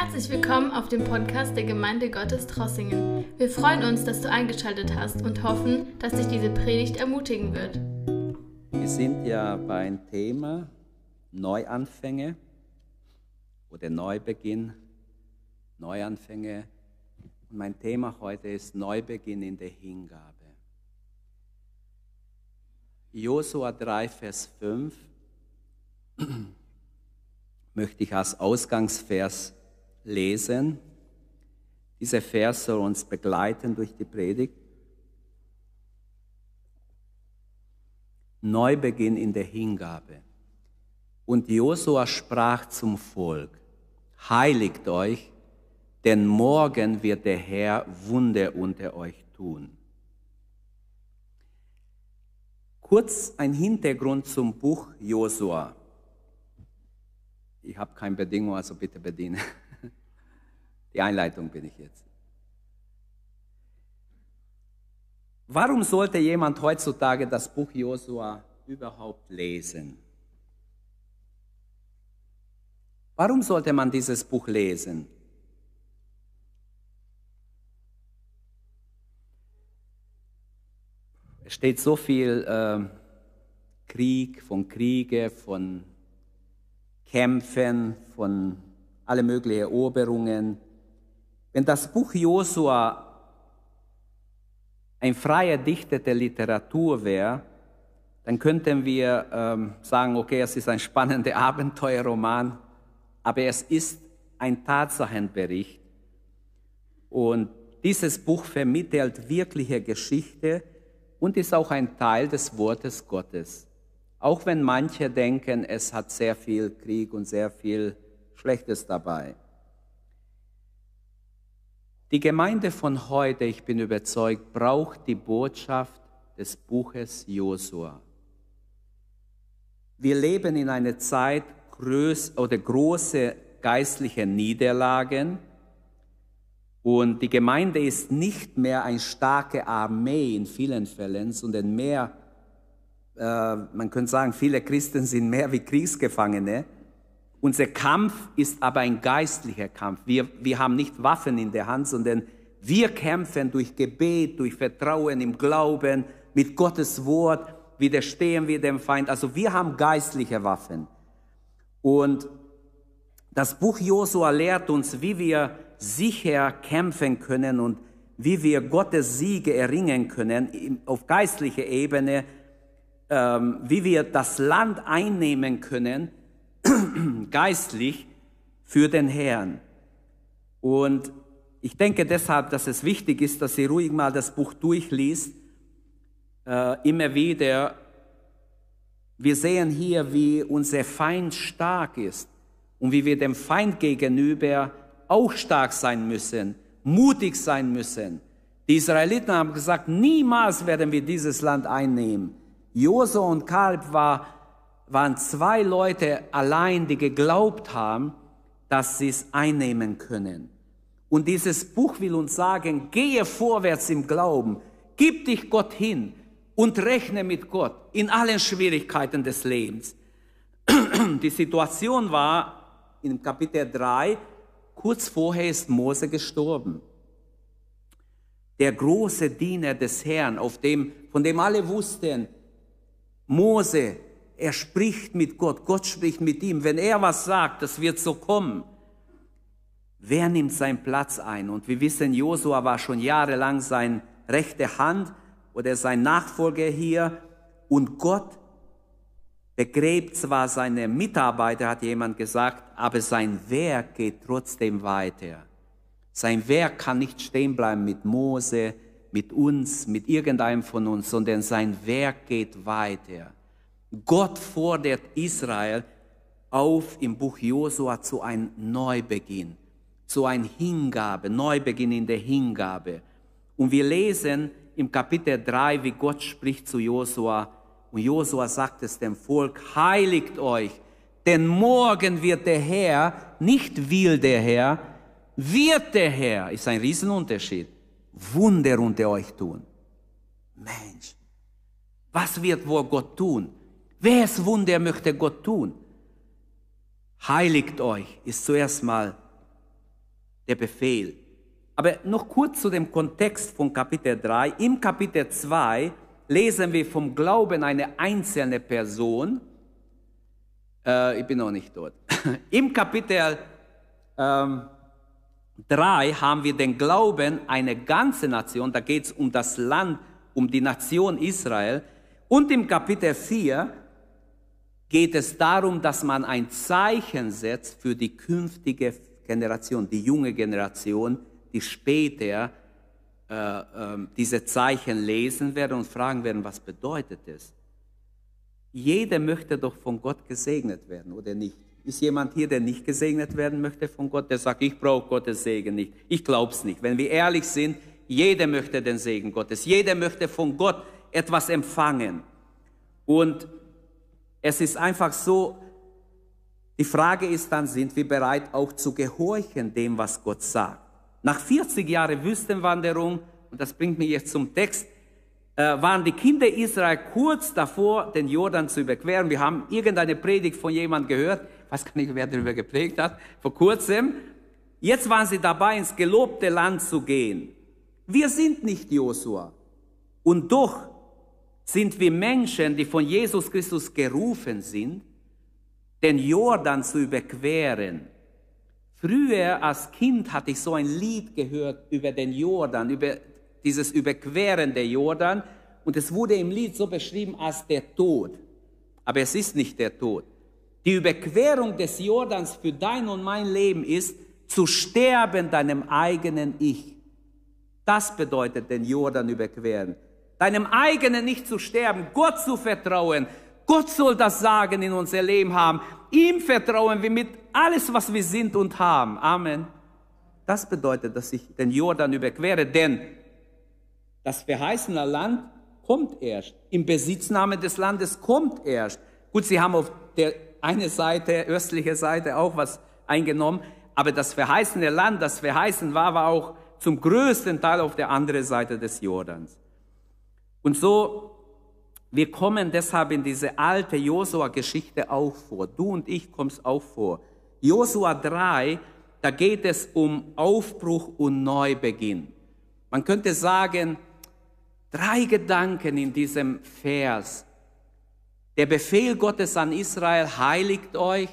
Herzlich willkommen auf dem Podcast der Gemeinde Gottes Trossingen. Wir freuen uns, dass du eingeschaltet hast und hoffen, dass dich diese Predigt ermutigen wird. Wir sind ja beim Thema Neuanfänge oder Neubeginn, Neuanfänge. Und mein Thema heute ist Neubeginn in der Hingabe. Josua 3, Vers 5 möchte ich als Ausgangsvers lesen. Dieser Vers soll uns begleiten durch die Predigt. Neubeginn in der Hingabe. Und Josua sprach zum Volk, heiligt euch, denn morgen wird der Herr Wunder unter euch tun. Kurz ein Hintergrund zum Buch Josua. Ich habe keine Bedingung, also bitte bediene. Die Einleitung bin ich jetzt. Warum sollte jemand heutzutage das Buch Josua überhaupt lesen? Warum sollte man dieses Buch lesen? Es steht so viel äh, Krieg, von Kriege, von Kämpfen, von alle möglichen Eroberungen. Wenn das Buch Josua ein freier Dichter der Literatur wäre, dann könnten wir ähm, sagen, okay, es ist ein spannender Abenteuerroman, aber es ist ein Tatsachenbericht. Und dieses Buch vermittelt wirkliche Geschichte und ist auch ein Teil des Wortes Gottes. Auch wenn manche denken, es hat sehr viel Krieg und sehr viel Schlechtes dabei. Die Gemeinde von heute, ich bin überzeugt, braucht die Botschaft des Buches Josua. Wir leben in einer Zeit größ oder große geistliche Niederlagen und die Gemeinde ist nicht mehr eine starke Armee in vielen Fällen, sondern mehr, äh, man könnte sagen, viele Christen sind mehr wie Kriegsgefangene unser Kampf ist aber ein geistlicher Kampf. Wir, wir haben nicht Waffen in der Hand, sondern wir kämpfen durch Gebet, durch Vertrauen im Glauben, mit Gottes Wort, widerstehen wir dem Feind. Also wir haben geistliche Waffen. Und das Buch Josua lehrt uns, wie wir sicher kämpfen können und wie wir Gottes Siege erringen können auf geistlicher Ebene, ähm, wie wir das Land einnehmen können geistlich für den Herrn. Und ich denke deshalb, dass es wichtig ist, dass sie ruhig mal das Buch durchliest, äh, immer wieder. Wir sehen hier, wie unser Feind stark ist und wie wir dem Feind gegenüber auch stark sein müssen, mutig sein müssen. Die Israeliten haben gesagt, niemals werden wir dieses Land einnehmen. Josua und Kalb war waren zwei Leute allein, die geglaubt haben, dass sie es einnehmen können. Und dieses Buch will uns sagen, gehe vorwärts im Glauben, gib dich Gott hin und rechne mit Gott in allen Schwierigkeiten des Lebens. Die Situation war in Kapitel 3, kurz vorher ist Mose gestorben. Der große Diener des Herrn, auf dem, von dem alle wussten, Mose, er spricht mit Gott, Gott spricht mit ihm. Wenn er was sagt, das wird so kommen. Wer nimmt seinen Platz ein? Und wir wissen, Josua war schon jahrelang sein rechte Hand oder sein Nachfolger hier. Und Gott begräbt zwar seine Mitarbeiter, hat jemand gesagt, aber sein Werk geht trotzdem weiter. Sein Werk kann nicht stehen bleiben mit Mose, mit uns, mit irgendeinem von uns, sondern sein Werk geht weiter. Gott fordert Israel auf im Buch Josua zu einem Neubeginn, zu einem Hingabe, Neubeginn in der Hingabe. Und wir lesen im Kapitel 3, wie Gott spricht zu Josua. Und Josua sagt es dem Volk, heiligt euch, denn morgen wird der Herr, nicht will der Herr, wird der Herr, ist ein Riesenunterschied, Wunder unter euch tun. Mensch, was wird wohl Gott tun? Welches Wunder möchte Gott tun? Heiligt euch ist zuerst mal der Befehl. Aber noch kurz zu dem Kontext von Kapitel 3. Im Kapitel 2 lesen wir vom Glauben einer einzelnen Person. Äh, ich bin noch nicht dort. Im Kapitel ähm, 3 haben wir den Glauben einer ganzen Nation. Da geht es um das Land, um die Nation Israel. Und im Kapitel 4 geht es darum, dass man ein Zeichen setzt für die künftige Generation, die junge Generation, die später äh, äh, diese Zeichen lesen werden und fragen werden, was bedeutet es? Jeder möchte doch von Gott gesegnet werden, oder nicht? Ist jemand hier, der nicht gesegnet werden möchte von Gott, der sagt, ich brauche Gottes Segen nicht. Ich glaube es nicht. Wenn wir ehrlich sind, jeder möchte den Segen Gottes. Jeder möchte von Gott etwas empfangen. Und es ist einfach so, die Frage ist dann, sind wir bereit auch zu gehorchen dem, was Gott sagt? Nach 40 Jahren Wüstenwanderung, und das bringt mich jetzt zum Text, äh, waren die Kinder Israel kurz davor, den Jordan zu überqueren. Wir haben irgendeine Predigt von jemandem gehört, ich weiß gar nicht, wer darüber geprägt hat, vor kurzem. Jetzt waren sie dabei, ins gelobte Land zu gehen. Wir sind nicht Josua. Und doch sind wir Menschen, die von Jesus Christus gerufen sind, den Jordan zu überqueren. Früher als Kind hatte ich so ein Lied gehört über den Jordan, über dieses Überqueren der Jordan. Und es wurde im Lied so beschrieben als der Tod. Aber es ist nicht der Tod. Die Überquerung des Jordans für dein und mein Leben ist, zu sterben deinem eigenen Ich. Das bedeutet den Jordan überqueren deinem eigenen nicht zu sterben, Gott zu vertrauen. Gott soll das Sagen in unser Leben haben. Ihm vertrauen wir mit alles, was wir sind und haben. Amen. Das bedeutet, dass ich den Jordan überquere, denn das verheißene Land kommt erst. Im Besitznahme des Landes kommt erst. Gut, sie haben auf der eine Seite, östliche Seite auch was eingenommen, aber das verheißene Land, das verheißen war, war auch zum größten Teil auf der anderen Seite des Jordans. Und so, wir kommen deshalb in diese alte Josua-Geschichte auch vor. Du und ich kommst auch vor. Josua 3, da geht es um Aufbruch und Neubeginn. Man könnte sagen, drei Gedanken in diesem Vers. Der Befehl Gottes an Israel, heiligt euch.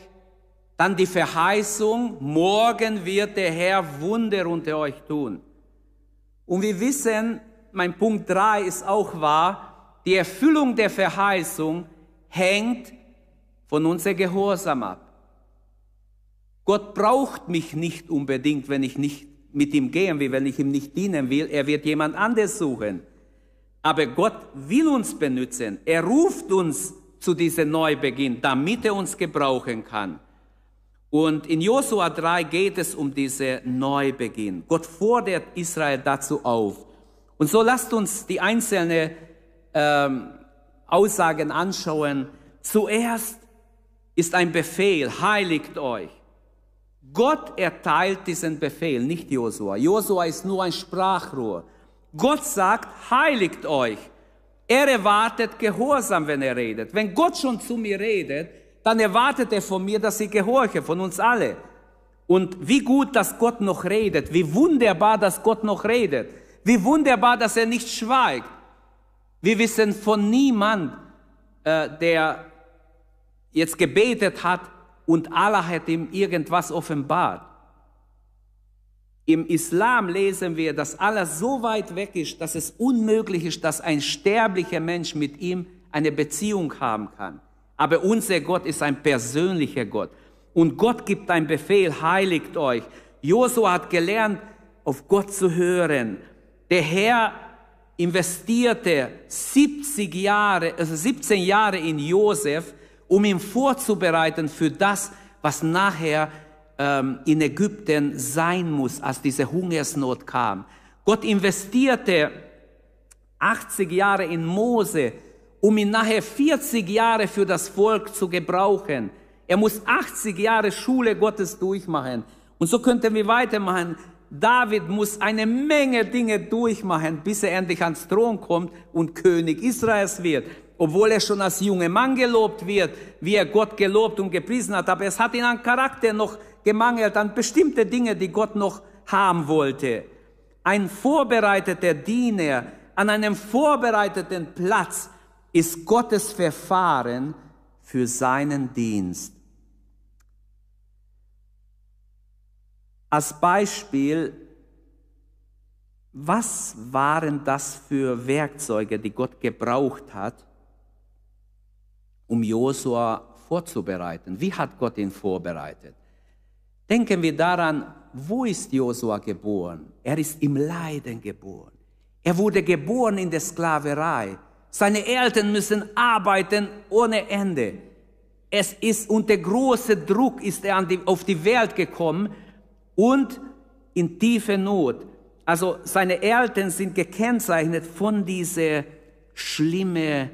Dann die Verheißung, morgen wird der Herr Wunder unter euch tun. Und wir wissen, mein Punkt 3 ist auch wahr, die Erfüllung der Verheißung hängt von unser Gehorsam ab. Gott braucht mich nicht unbedingt, wenn ich nicht mit ihm gehen will, wenn ich ihm nicht dienen will. Er wird jemand anders suchen. Aber Gott will uns benutzen. Er ruft uns zu diesem Neubeginn, damit er uns gebrauchen kann. Und in Josua 3 geht es um diesen Neubeginn. Gott fordert Israel dazu auf. Und so lasst uns die einzelnen ähm, Aussagen anschauen. Zuerst ist ein Befehl, heiligt euch. Gott erteilt diesen Befehl, nicht Josua. Josua ist nur ein Sprachrohr. Gott sagt, heiligt euch. Er erwartet Gehorsam, wenn er redet. Wenn Gott schon zu mir redet, dann erwartet er von mir, dass ich gehorche, von uns alle. Und wie gut, dass Gott noch redet, wie wunderbar, dass Gott noch redet. Wie wunderbar, dass er nicht schweigt. Wir wissen von niemand, äh, der jetzt gebetet hat und Allah hat ihm irgendwas offenbart. Im Islam lesen wir, dass Allah so weit weg ist, dass es unmöglich ist, dass ein sterblicher Mensch mit ihm eine Beziehung haben kann. Aber unser Gott ist ein persönlicher Gott. Und Gott gibt einen Befehl, heiligt euch. Josua hat gelernt, auf Gott zu hören der Herr investierte 70 Jahre, also 17 Jahre in Josef, um ihn vorzubereiten für das, was nachher ähm, in Ägypten sein muss, als diese Hungersnot kam. Gott investierte 80 Jahre in Mose, um ihn nachher 40 Jahre für das Volk zu gebrauchen. Er muss 80 Jahre Schule Gottes durchmachen. Und so könnten wir weitermachen. David muss eine Menge Dinge durchmachen, bis er endlich ans Thron kommt und König Israels wird. Obwohl er schon als junger Mann gelobt wird, wie er Gott gelobt und gepriesen hat. Aber es hat ihn an Charakter noch gemangelt, an bestimmte Dinge, die Gott noch haben wollte. Ein vorbereiteter Diener an einem vorbereiteten Platz ist Gottes Verfahren für seinen Dienst. Als Beispiel, was waren das für Werkzeuge, die Gott gebraucht hat, um Josua vorzubereiten? Wie hat Gott ihn vorbereitet? Denken wir daran, wo ist Josua geboren? Er ist im Leiden geboren. Er wurde geboren in der Sklaverei. Seine Eltern müssen arbeiten ohne Ende. Es ist unter großem Druck ist er die, auf die Welt gekommen und in tiefe Not. Also seine Eltern sind gekennzeichnet von dieser schlimme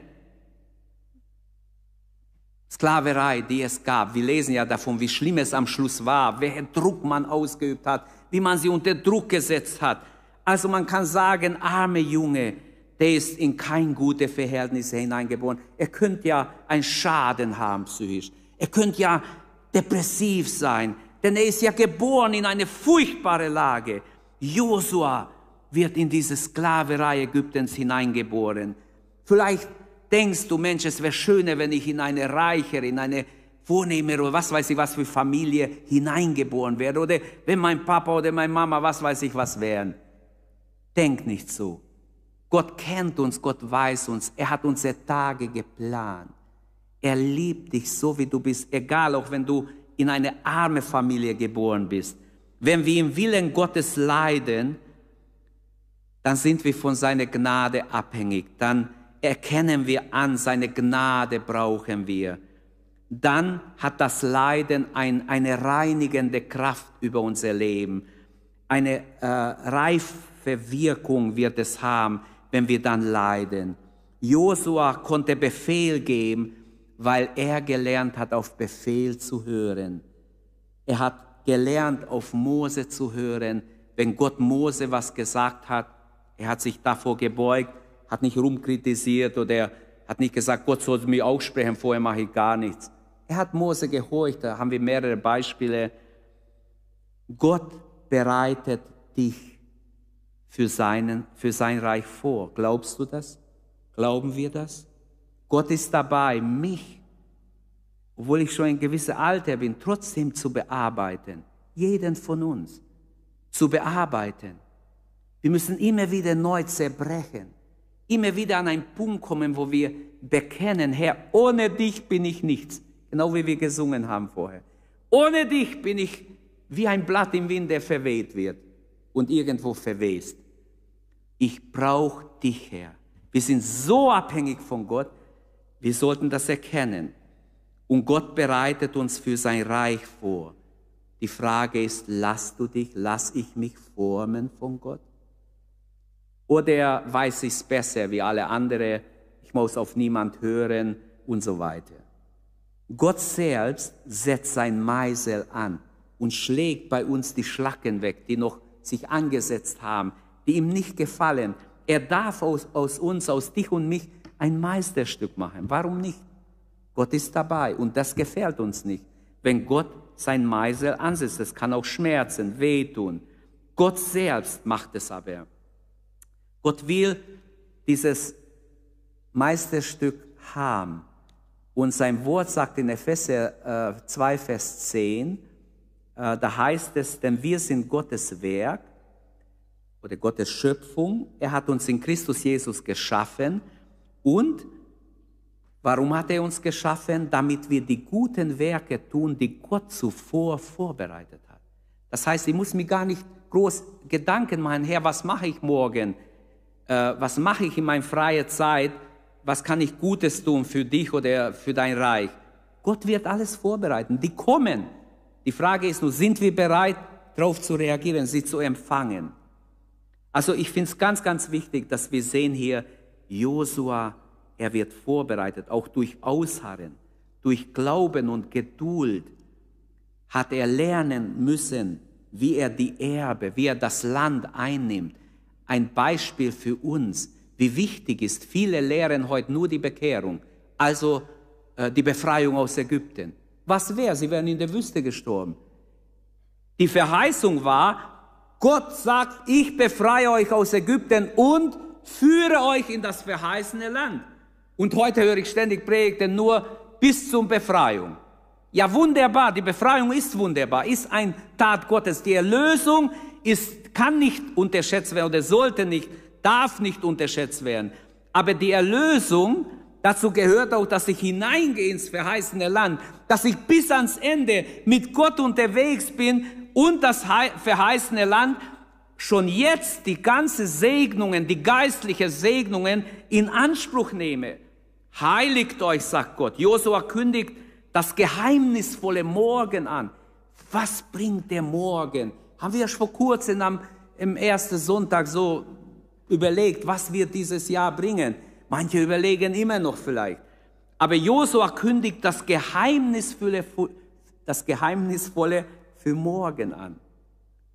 Sklaverei, die es gab. Wir lesen ja davon, wie schlimm es am Schluss war, welchen Druck man ausgeübt hat, wie man sie unter Druck gesetzt hat. Also man kann sagen, arme Junge, der ist in kein gute Verhältnisse hineingeboren. Er könnte ja einen Schaden haben psychisch. Er könnte ja depressiv sein, denn er ist ja geboren in eine furchtbare Lage. Josua wird in diese Sklaverei Ägyptens hineingeboren. Vielleicht denkst du, Mensch, es wäre schöner, wenn ich in eine reichere, in eine vornehmere oder was weiß ich was für Familie hineingeboren werde. Oder wenn mein Papa oder meine Mama, was weiß ich was wären. Denk nicht so. Gott kennt uns, Gott weiß uns, er hat unsere Tage geplant. Er liebt dich so, wie du bist, egal auch wenn du in eine arme Familie geboren bist. Wenn wir im Willen Gottes leiden, dann sind wir von seiner Gnade abhängig. Dann erkennen wir an, seine Gnade brauchen wir. Dann hat das Leiden ein, eine reinigende Kraft über unser Leben. Eine äh, reife Wirkung wird es haben, wenn wir dann leiden. Josua konnte Befehl geben, weil er gelernt hat, auf Befehl zu hören. Er hat gelernt, auf Mose zu hören. Wenn Gott Mose was gesagt hat, er hat sich davor gebeugt, hat nicht rumkritisiert oder hat nicht gesagt, Gott sollte mich auch sprechen, vorher mache ich gar nichts. Er hat Mose gehorcht, da haben wir mehrere Beispiele. Gott bereitet dich für, seinen, für sein Reich vor. Glaubst du das? Glauben wir das? Gott ist dabei, mich, obwohl ich schon ein gewisses Alter bin, trotzdem zu bearbeiten. Jeden von uns zu bearbeiten. Wir müssen immer wieder neu zerbrechen. Immer wieder an einen Punkt kommen, wo wir bekennen, Herr, ohne dich bin ich nichts. Genau wie wir gesungen haben vorher. Ohne dich bin ich wie ein Blatt im Wind, der verweht wird und irgendwo verwest. Ich brauche dich, Herr. Wir sind so abhängig von Gott, wir sollten das erkennen. Und Gott bereitet uns für sein Reich vor. Die Frage ist, lass du dich, lass ich mich formen von Gott? Oder weiß ich es besser wie alle anderen, ich muss auf niemand hören und so weiter. Gott selbst setzt sein Meisel an und schlägt bei uns die Schlacken weg, die noch sich angesetzt haben, die ihm nicht gefallen. Er darf aus, aus uns, aus dich und mich ein Meisterstück machen. Warum nicht? Gott ist dabei und das gefällt uns nicht. Wenn Gott sein Meisel ansetzt, das kann auch schmerzen, wehtun. Gott selbst macht es aber. Gott will dieses Meisterstück haben. Und sein Wort sagt in Epheser äh, 2, Vers 10, äh, da heißt es, denn wir sind Gottes Werk oder Gottes Schöpfung. Er hat uns in Christus Jesus geschaffen. Und warum hat er uns geschaffen? Damit wir die guten Werke tun, die Gott zuvor vorbereitet hat. Das heißt, ich muss mir gar nicht groß Gedanken machen, Herr, was mache ich morgen? Äh, was mache ich in meiner freien Zeit? Was kann ich Gutes tun für dich oder für dein Reich? Gott wird alles vorbereiten. Die kommen. Die Frage ist nur, sind wir bereit, darauf zu reagieren, sie zu empfangen? Also ich finde es ganz, ganz wichtig, dass wir sehen hier, Josua, er wird vorbereitet, auch durch Ausharren, durch Glauben und Geduld hat er lernen müssen, wie er die Erbe, wie er das Land einnimmt. Ein Beispiel für uns, wie wichtig ist. Viele lehren heute nur die Bekehrung, also äh, die Befreiung aus Ägypten. Was wäre? Sie wären in der Wüste gestorben. Die Verheißung war, Gott sagt, ich befreie euch aus Ägypten und führe euch in das verheißene Land. Und heute höre ich ständig Predigten nur bis zur Befreiung. Ja, wunderbar, die Befreiung ist wunderbar, ist ein Tat Gottes. Die Erlösung ist, kann nicht unterschätzt werden oder sollte nicht, darf nicht unterschätzt werden. Aber die Erlösung, dazu gehört auch, dass ich hineingehe ins verheißene Land, dass ich bis ans Ende mit Gott unterwegs bin und das verheißene Land schon jetzt die ganze Segnungen, die geistliche Segnungen in Anspruch nehme. Heiligt euch, sagt Gott. Josua kündigt das geheimnisvolle Morgen an. Was bringt der Morgen? Haben wir vor kurzem am im ersten Sonntag so überlegt, was wird dieses Jahr bringen? Manche überlegen immer noch vielleicht. Aber Josua kündigt das Geheimnisvolle, das Geheimnisvolle für morgen an.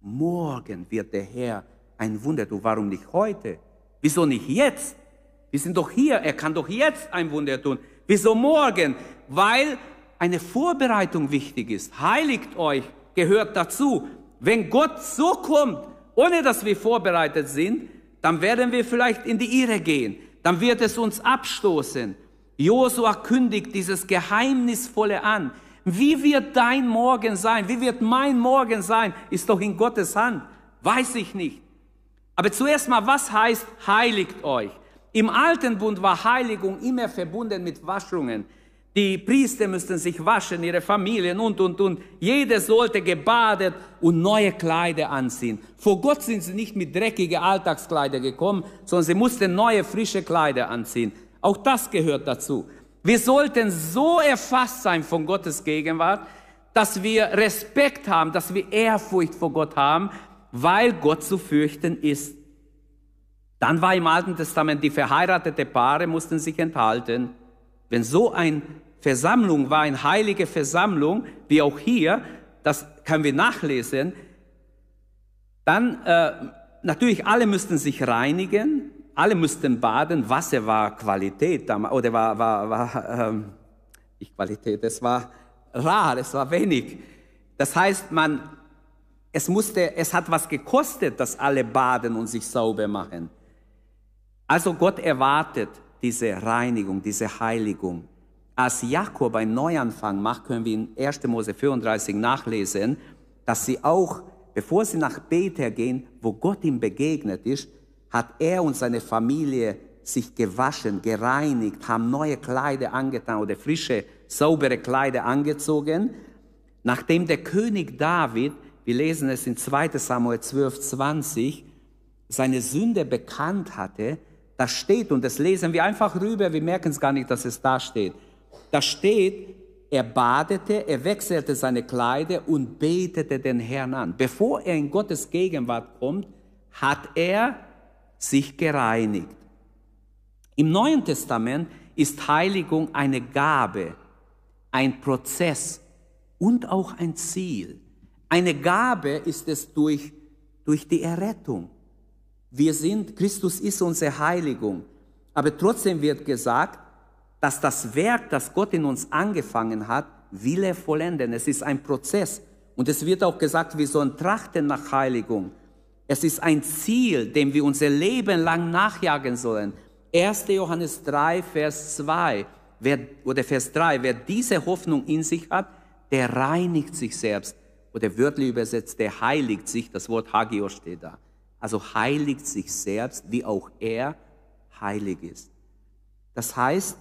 Morgen wird der Herr ein Wunder tun. Warum nicht heute? Wieso nicht jetzt? Wir sind doch hier. Er kann doch jetzt ein Wunder tun. Wieso morgen? Weil eine Vorbereitung wichtig ist. Heiligt euch gehört dazu. Wenn Gott so kommt, ohne dass wir vorbereitet sind, dann werden wir vielleicht in die Irre gehen. Dann wird es uns abstoßen. Josua kündigt dieses Geheimnisvolle an. Wie wird dein Morgen sein? Wie wird mein Morgen sein? Ist doch in Gottes Hand. Weiß ich nicht. Aber zuerst mal, was heißt heiligt euch? Im alten Bund war Heiligung immer verbunden mit Waschungen. Die Priester müssten sich waschen, ihre Familien und, und, und. Jeder sollte gebadet und neue Kleider anziehen. Vor Gott sind sie nicht mit dreckigen Alltagskleider gekommen, sondern sie mussten neue, frische Kleider anziehen. Auch das gehört dazu. Wir sollten so erfasst sein von Gottes Gegenwart, dass wir Respekt haben, dass wir Ehrfurcht vor Gott haben, weil Gott zu fürchten ist. Dann war im Alten Testament, die verheiratete Paare mussten sich enthalten. Wenn so ein Versammlung war eine heilige Versammlung, wie auch hier, das können wir nachlesen, dann äh, natürlich alle müssten sich reinigen, alle müssten baden, Wasser war Qualität, oder war, war, war ähm, nicht Qualität, es war rar, es war wenig. Das heißt, man, es musste, es hat was gekostet, dass alle baden und sich sauber machen. Also Gott erwartet diese Reinigung, diese Heiligung als Jakob einen Neuanfang macht, können wir in 1. Mose 34 nachlesen, dass sie auch, bevor sie nach Bethel gehen, wo Gott ihm begegnet ist, hat er und seine Familie sich gewaschen, gereinigt, haben neue Kleider angetan oder frische, saubere Kleider angezogen. Nachdem der König David, wir lesen es in 2 Samuel 12, 20, seine Sünde bekannt hatte, das steht, und das lesen wir einfach rüber, wir merken es gar nicht, dass es da steht. Da steht, er badete, er wechselte seine Kleider und betete den Herrn an. Bevor er in Gottes Gegenwart kommt, hat er sich gereinigt. Im Neuen Testament ist Heiligung eine Gabe, ein Prozess und auch ein Ziel. Eine Gabe ist es durch, durch die Errettung. Wir sind, Christus ist unsere Heiligung. Aber trotzdem wird gesagt, dass das Werk, das Gott in uns angefangen hat, will er vollenden. Es ist ein Prozess. Und es wird auch gesagt, wir sollen trachten nach Heiligung. Es ist ein Ziel, dem wir unser Leben lang nachjagen sollen. 1. Johannes 3, Vers 2 wer, oder Vers 3, wer diese Hoffnung in sich hat, der reinigt sich selbst. Oder wörtlich übersetzt, der heiligt sich, das Wort Hagios steht da. Also heiligt sich selbst, wie auch er heilig ist. Das heißt,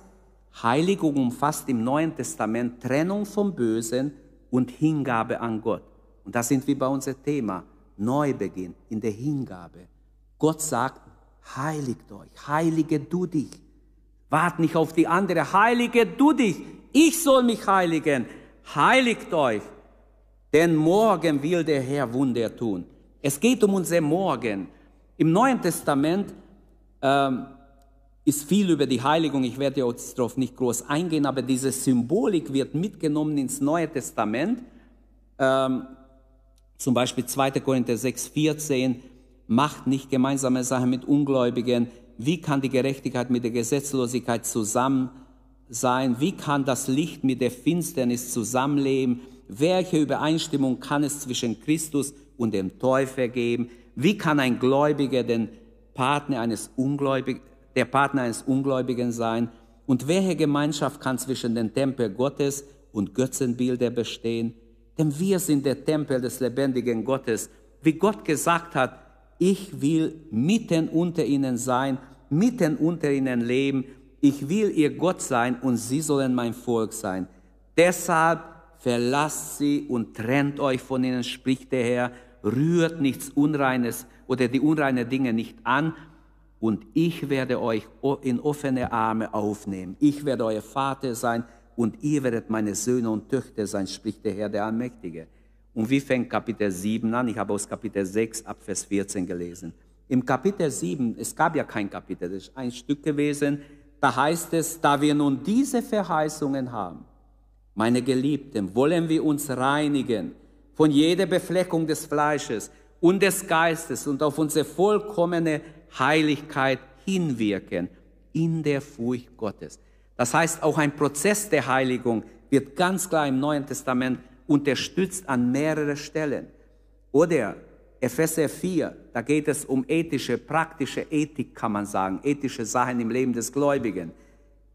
Heiligung umfasst im Neuen Testament Trennung vom Bösen und Hingabe an Gott. Und da sind wir bei unserem Thema. Neubeginn in der Hingabe. Gott sagt, heiligt euch, heilige du dich. Wart nicht auf die andere, heilige du dich. Ich soll mich heiligen. Heiligt euch, denn morgen will der Herr Wunder tun. Es geht um unser Morgen. Im Neuen Testament ähm, ist viel über die Heiligung. Ich werde jetzt darauf nicht groß eingehen, aber diese Symbolik wird mitgenommen ins Neue Testament. Ähm, zum Beispiel 2. Korinther 6, 14, macht nicht gemeinsame Sachen mit Ungläubigen. Wie kann die Gerechtigkeit mit der Gesetzlosigkeit zusammen sein? Wie kann das Licht mit der Finsternis zusammenleben? Welche Übereinstimmung kann es zwischen Christus und dem Teufel geben. Wie kann ein Gläubiger den Partner eines Ungläubigen, der Partner eines Ungläubigen sein? Und welche Gemeinschaft kann zwischen dem Tempel Gottes und Götzenbilder bestehen? Denn wir sind der Tempel des lebendigen Gottes. Wie Gott gesagt hat, ich will mitten unter ihnen sein, mitten unter ihnen leben. Ich will ihr Gott sein und sie sollen mein Volk sein. Deshalb verlasst sie und trennt euch von ihnen, spricht der Herr, rührt nichts Unreines oder die unreinen Dinge nicht an und ich werde euch in offene Arme aufnehmen. Ich werde euer Vater sein und ihr werdet meine Söhne und Töchter sein, spricht der Herr, der Allmächtige. Und wie fängt Kapitel 7 an? Ich habe aus Kapitel 6 ab Vers 14 gelesen. Im Kapitel 7, es gab ja kein Kapitel, das ist ein Stück gewesen, da heißt es, da wir nun diese Verheißungen haben, meine Geliebten, wollen wir uns reinigen von jeder Befleckung des Fleisches und des Geistes und auf unsere vollkommene Heiligkeit hinwirken in der Furcht Gottes. Das heißt, auch ein Prozess der Heiligung wird ganz klar im Neuen Testament unterstützt an mehreren Stellen. Oder Epheser 4, da geht es um ethische, praktische Ethik, kann man sagen, ethische Sachen im Leben des Gläubigen.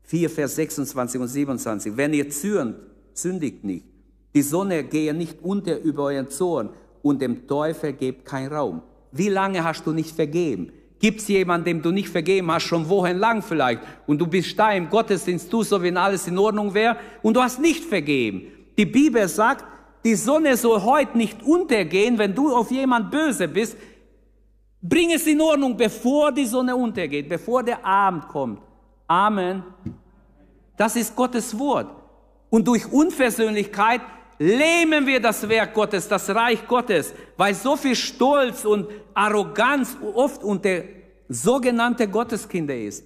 4, Vers 26 und 27. Wenn ihr zürnt, sündigt nicht. Die Sonne gehe nicht unter über euren Zorn und dem Teufel gebt kein Raum. Wie lange hast du nicht vergeben? Gibt es jemanden, dem du nicht vergeben hast, schon wochenlang vielleicht, und du bist da im Gottesdienst, du so, wenn alles in Ordnung wäre, und du hast nicht vergeben. Die Bibel sagt, die Sonne soll heute nicht untergehen, wenn du auf jemand böse bist. Bring es in Ordnung, bevor die Sonne untergeht, bevor der Abend kommt. Amen. Das ist Gottes Wort. Und durch Unversöhnlichkeit lähmen wir das Werk Gottes, das Reich Gottes, weil so viel Stolz und Arroganz oft unter sogenannte Gotteskinder ist,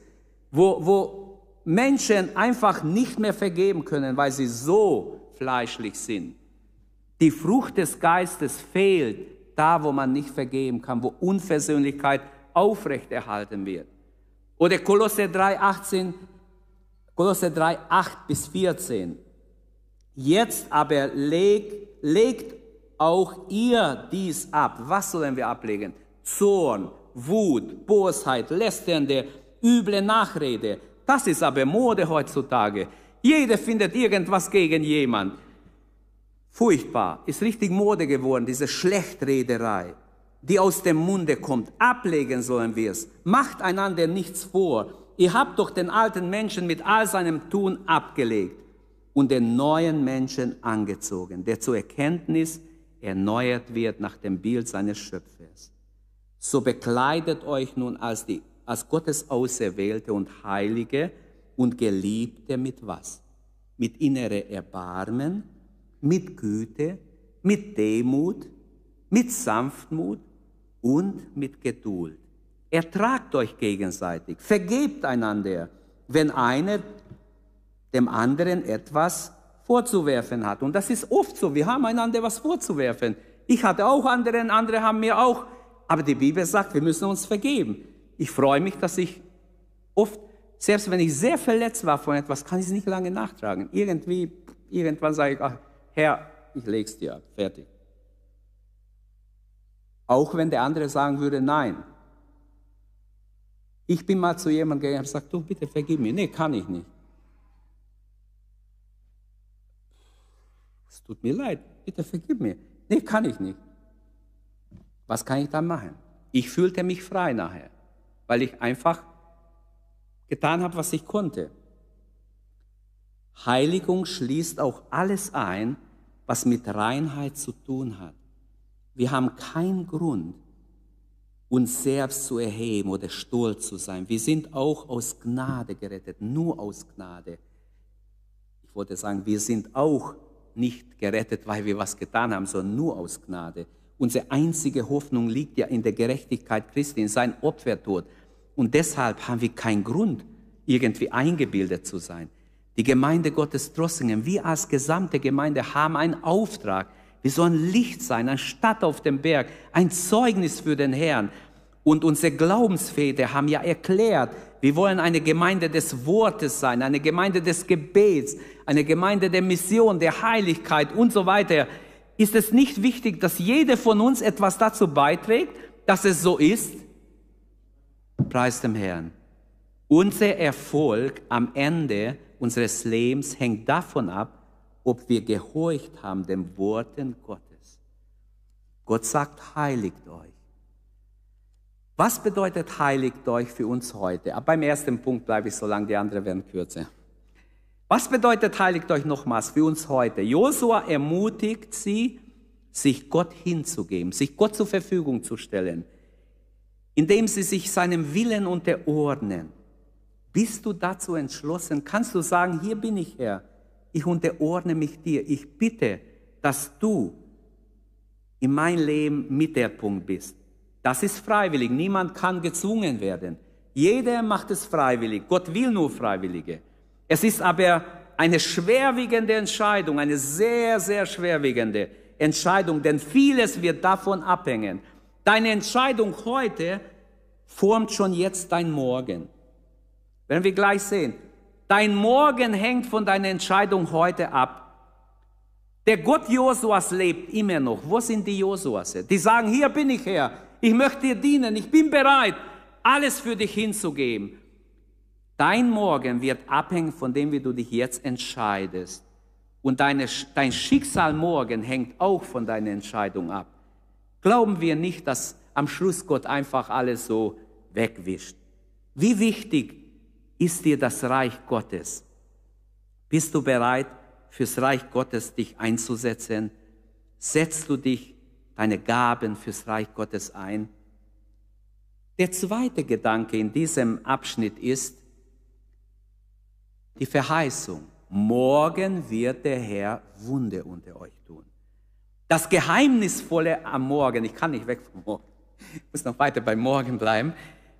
wo, wo Menschen einfach nicht mehr vergeben können, weil sie so fleischlich sind. Die Frucht des Geistes fehlt da, wo man nicht vergeben kann, wo Unversöhnlichkeit aufrechterhalten wird. Oder Kolosse 3, 18, Kolosse 3, 8 bis 14. Jetzt aber legt, legt auch ihr dies ab. Was sollen wir ablegen? Zorn, Wut, Bosheit, lästernde, üble Nachrede. Das ist aber Mode heutzutage. Jeder findet irgendwas gegen jemand. Furchtbar, ist richtig Mode geworden, diese Schlechtrederei, die aus dem Munde kommt. Ablegen sollen wir es. Macht einander nichts vor. Ihr habt doch den alten Menschen mit all seinem Tun abgelegt und den neuen Menschen angezogen, der zur Erkenntnis erneuert wird nach dem Bild seines Schöpfers. So bekleidet euch nun als, die, als Gottes Auserwählte und Heilige, und Geliebte mit was? Mit innerer Erbarmen, mit Güte, mit Demut, mit Sanftmut und mit Geduld. Ertragt euch gegenseitig, vergebt einander, wenn einer dem anderen etwas vorzuwerfen hat. Und das ist oft so, wir haben einander was vorzuwerfen. Ich hatte auch anderen, andere haben mir auch. Aber die Bibel sagt, wir müssen uns vergeben. Ich freue mich, dass ich oft selbst wenn ich sehr verletzt war von etwas, kann ich es nicht lange nachtragen. Irgendwie, irgendwann sage ich, ach, Herr, ich leg's dir ab, fertig. Auch wenn der andere sagen würde, nein. Ich bin mal zu jemandem gegangen und gesagt, du bitte vergib mir. Nee, kann ich nicht. Es tut mir leid, bitte vergib mir. Nee, kann ich nicht. Was kann ich dann machen? Ich fühlte mich frei nachher, weil ich einfach getan habe, was ich konnte. Heiligung schließt auch alles ein, was mit Reinheit zu tun hat. Wir haben keinen Grund, uns selbst zu erheben oder stolz zu sein. Wir sind auch aus Gnade gerettet, nur aus Gnade. Ich wollte sagen, wir sind auch nicht gerettet, weil wir was getan haben, sondern nur aus Gnade. Unsere einzige Hoffnung liegt ja in der Gerechtigkeit Christi, in sein Opfertod. Und deshalb haben wir keinen Grund, irgendwie eingebildet zu sein. Die Gemeinde Gottes Drossingen, wir als gesamte Gemeinde haben einen Auftrag. Wir sollen Licht sein, eine Stadt auf dem Berg, ein Zeugnis für den Herrn. Und unsere Glaubensväter haben ja erklärt, wir wollen eine Gemeinde des Wortes sein, eine Gemeinde des Gebets, eine Gemeinde der Mission, der Heiligkeit und so weiter. ist es nicht wichtig, dass jeder von uns etwas dazu beiträgt, dass es so ist? Preis dem Herrn. Unser Erfolg am Ende unseres Lebens hängt davon ab, ob wir gehorcht haben den Worten Gottes. Gott sagt, heiligt euch. Was bedeutet heiligt euch für uns heute? Aber beim ersten Punkt bleibe ich so lange, die anderen werden kürzer. Was bedeutet heiligt euch nochmals für uns heute? Josua ermutigt sie, sich Gott hinzugeben, sich Gott zur Verfügung zu stellen, indem sie sich seinem Willen unterordnen. Bist du dazu entschlossen? Kannst du sagen, hier bin ich Herr, ich unterordne mich dir, ich bitte, dass du in mein Leben mit der Punkt bist. Das ist freiwillig. Niemand kann gezwungen werden. Jeder macht es freiwillig. Gott will nur Freiwillige. Es ist aber eine schwerwiegende Entscheidung, eine sehr, sehr schwerwiegende Entscheidung, denn vieles wird davon abhängen. Deine Entscheidung heute formt schon jetzt dein Morgen. Werden wir gleich sehen. Dein Morgen hängt von deiner Entscheidung heute ab. Der Gott Josuas lebt immer noch. Wo sind die Josuas? Die sagen, hier bin ich Herr. Ich möchte dir dienen. Ich bin bereit, alles für dich hinzugeben. Dein Morgen wird abhängen von dem, wie du dich jetzt entscheidest. Und deine, dein Schicksal morgen hängt auch von deiner Entscheidung ab. Glauben wir nicht, dass am Schluss Gott einfach alles so wegwischt. Wie wichtig ist dir das Reich Gottes? Bist du bereit, fürs Reich Gottes dich einzusetzen? Setzt du dich deine Gaben fürs Reich Gottes ein. Der zweite Gedanke in diesem Abschnitt ist die Verheißung. Morgen wird der Herr Wunder unter euch tun. Das Geheimnisvolle am Morgen, ich kann nicht weg vom Morgen, ich muss noch weiter beim Morgen bleiben,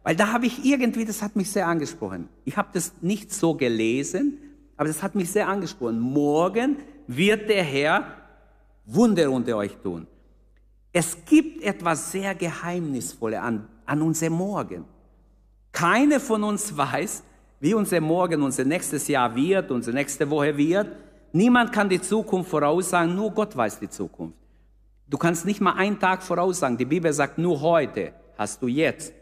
weil da habe ich irgendwie, das hat mich sehr angesprochen. Ich habe das nicht so gelesen, aber das hat mich sehr angesprochen. Morgen wird der Herr Wunder unter euch tun. Es gibt etwas sehr Geheimnisvolles an, an unserem Morgen. Keine von uns weiß, wie unser Morgen, unser nächstes Jahr wird, unsere nächste Woche wird. Niemand kann die Zukunft voraussagen, nur Gott weiß die Zukunft. Du kannst nicht mal einen Tag voraussagen. Die Bibel sagt, nur heute hast du jetzt.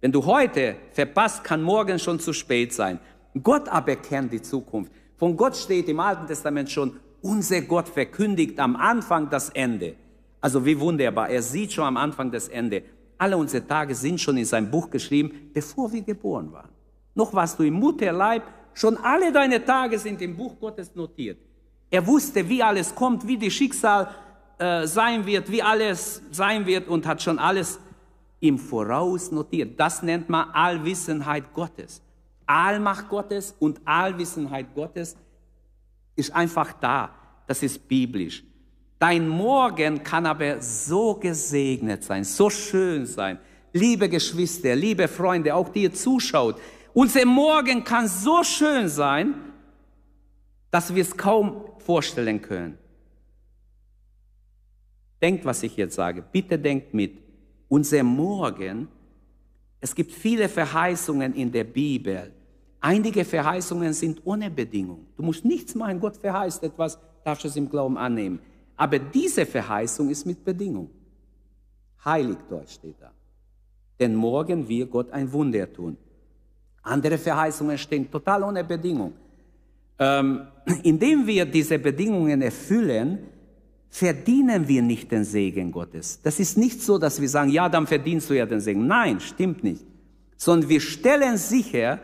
Wenn du heute verpasst, kann morgen schon zu spät sein. Gott aber kennt die Zukunft. Von Gott steht im Alten Testament schon, unser Gott verkündigt am Anfang das Ende. Also wie wunderbar. Er sieht schon am Anfang das Ende. Alle unsere Tage sind schon in seinem Buch geschrieben, bevor wir geboren waren. Noch warst du im Mutterleib, schon alle deine Tage sind im Buch Gottes notiert. Er wusste, wie alles kommt, wie die Schicksal äh, sein wird, wie alles sein wird und hat schon alles im Voraus notiert. Das nennt man Allwissenheit Gottes. Allmacht Gottes und Allwissenheit Gottes ist einfach da. Das ist biblisch. Dein Morgen kann aber so gesegnet sein, so schön sein. Liebe Geschwister, liebe Freunde, auch die ihr zuschaut, unser Morgen kann so schön sein, dass wir es kaum vorstellen können. Denkt, was ich jetzt sage. Bitte denkt mit. Unser Morgen, es gibt viele Verheißungen in der Bibel. Einige Verheißungen sind ohne Bedingung. Du musst nichts machen. Gott verheißt etwas, darfst du es im Glauben annehmen. Aber diese Verheißung ist mit Bedingung. Heiligt euch steht da. Denn morgen wird Gott ein Wunder tun. Andere Verheißungen stehen total ohne Bedingung. Ähm, indem wir diese Bedingungen erfüllen, verdienen wir nicht den Segen Gottes. Das ist nicht so, dass wir sagen, ja, dann verdienst du ja den Segen. Nein, stimmt nicht. Sondern wir stellen sicher,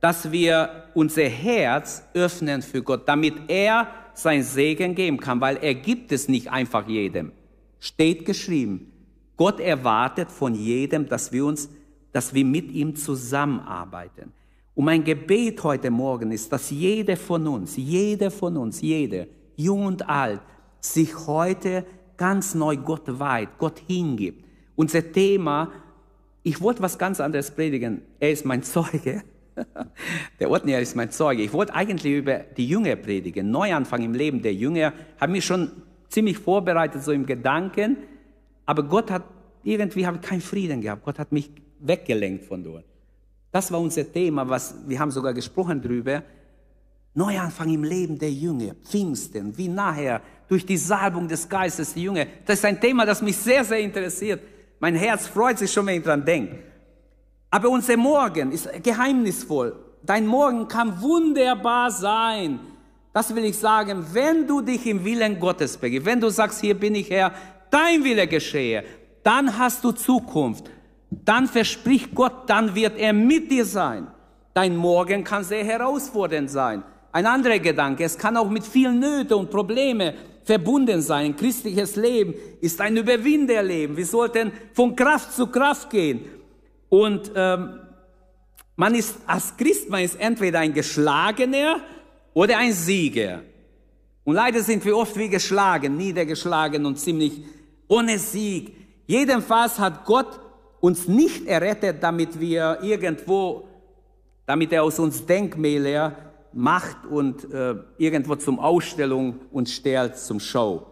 dass wir unser Herz öffnen für Gott, damit er sein Segen geben kann, weil er gibt es nicht einfach jedem. Steht geschrieben. Gott erwartet von jedem, dass wir uns, dass wir mit ihm zusammenarbeiten. Und mein Gebet heute Morgen ist, dass jeder von uns, jeder von uns, jeder, jung und alt, sich heute ganz neu Gott weiht, Gott hingibt. Unser Thema, ich wollte was ganz anderes predigen. Er ist mein Zeuge. Der Othniel ist mein Zeuge. Ich wollte eigentlich über die Jünger predigen, Neuanfang im Leben der Jünger. Habe mich schon ziemlich vorbereitet, so im Gedanken. Aber Gott hat, irgendwie habe ich keinen Frieden gehabt. Gott hat mich weggelenkt von dort. Das war unser Thema, was, wir haben sogar gesprochen drüber. Neuanfang im Leben der Jünger, Pfingsten, wie nachher durch die Salbung des Geistes die Jünger. Das ist ein Thema, das mich sehr, sehr interessiert. Mein Herz freut sich schon, wenn ich dran denke. Aber unser Morgen ist geheimnisvoll. Dein Morgen kann wunderbar sein. Das will ich sagen, wenn du dich im Willen Gottes begibst, wenn du sagst, hier bin ich Herr, dein Wille geschehe, dann hast du Zukunft. Dann verspricht Gott, dann wird er mit dir sein. Dein Morgen kann sehr herausfordernd sein. Ein anderer Gedanke, es kann auch mit vielen Nöten und Problemen verbunden sein. Ein christliches Leben ist ein Überwinderleben. Wir sollten von Kraft zu Kraft gehen. Und ähm, man ist als Christ, man ist entweder ein Geschlagener oder ein Sieger. Und leider sind wir oft wie geschlagen, niedergeschlagen und ziemlich ohne Sieg. Jedenfalls hat Gott uns nicht errettet, damit wir irgendwo, damit er aus uns Denkmäler macht und äh, irgendwo zum Ausstellung und stellt zum Show.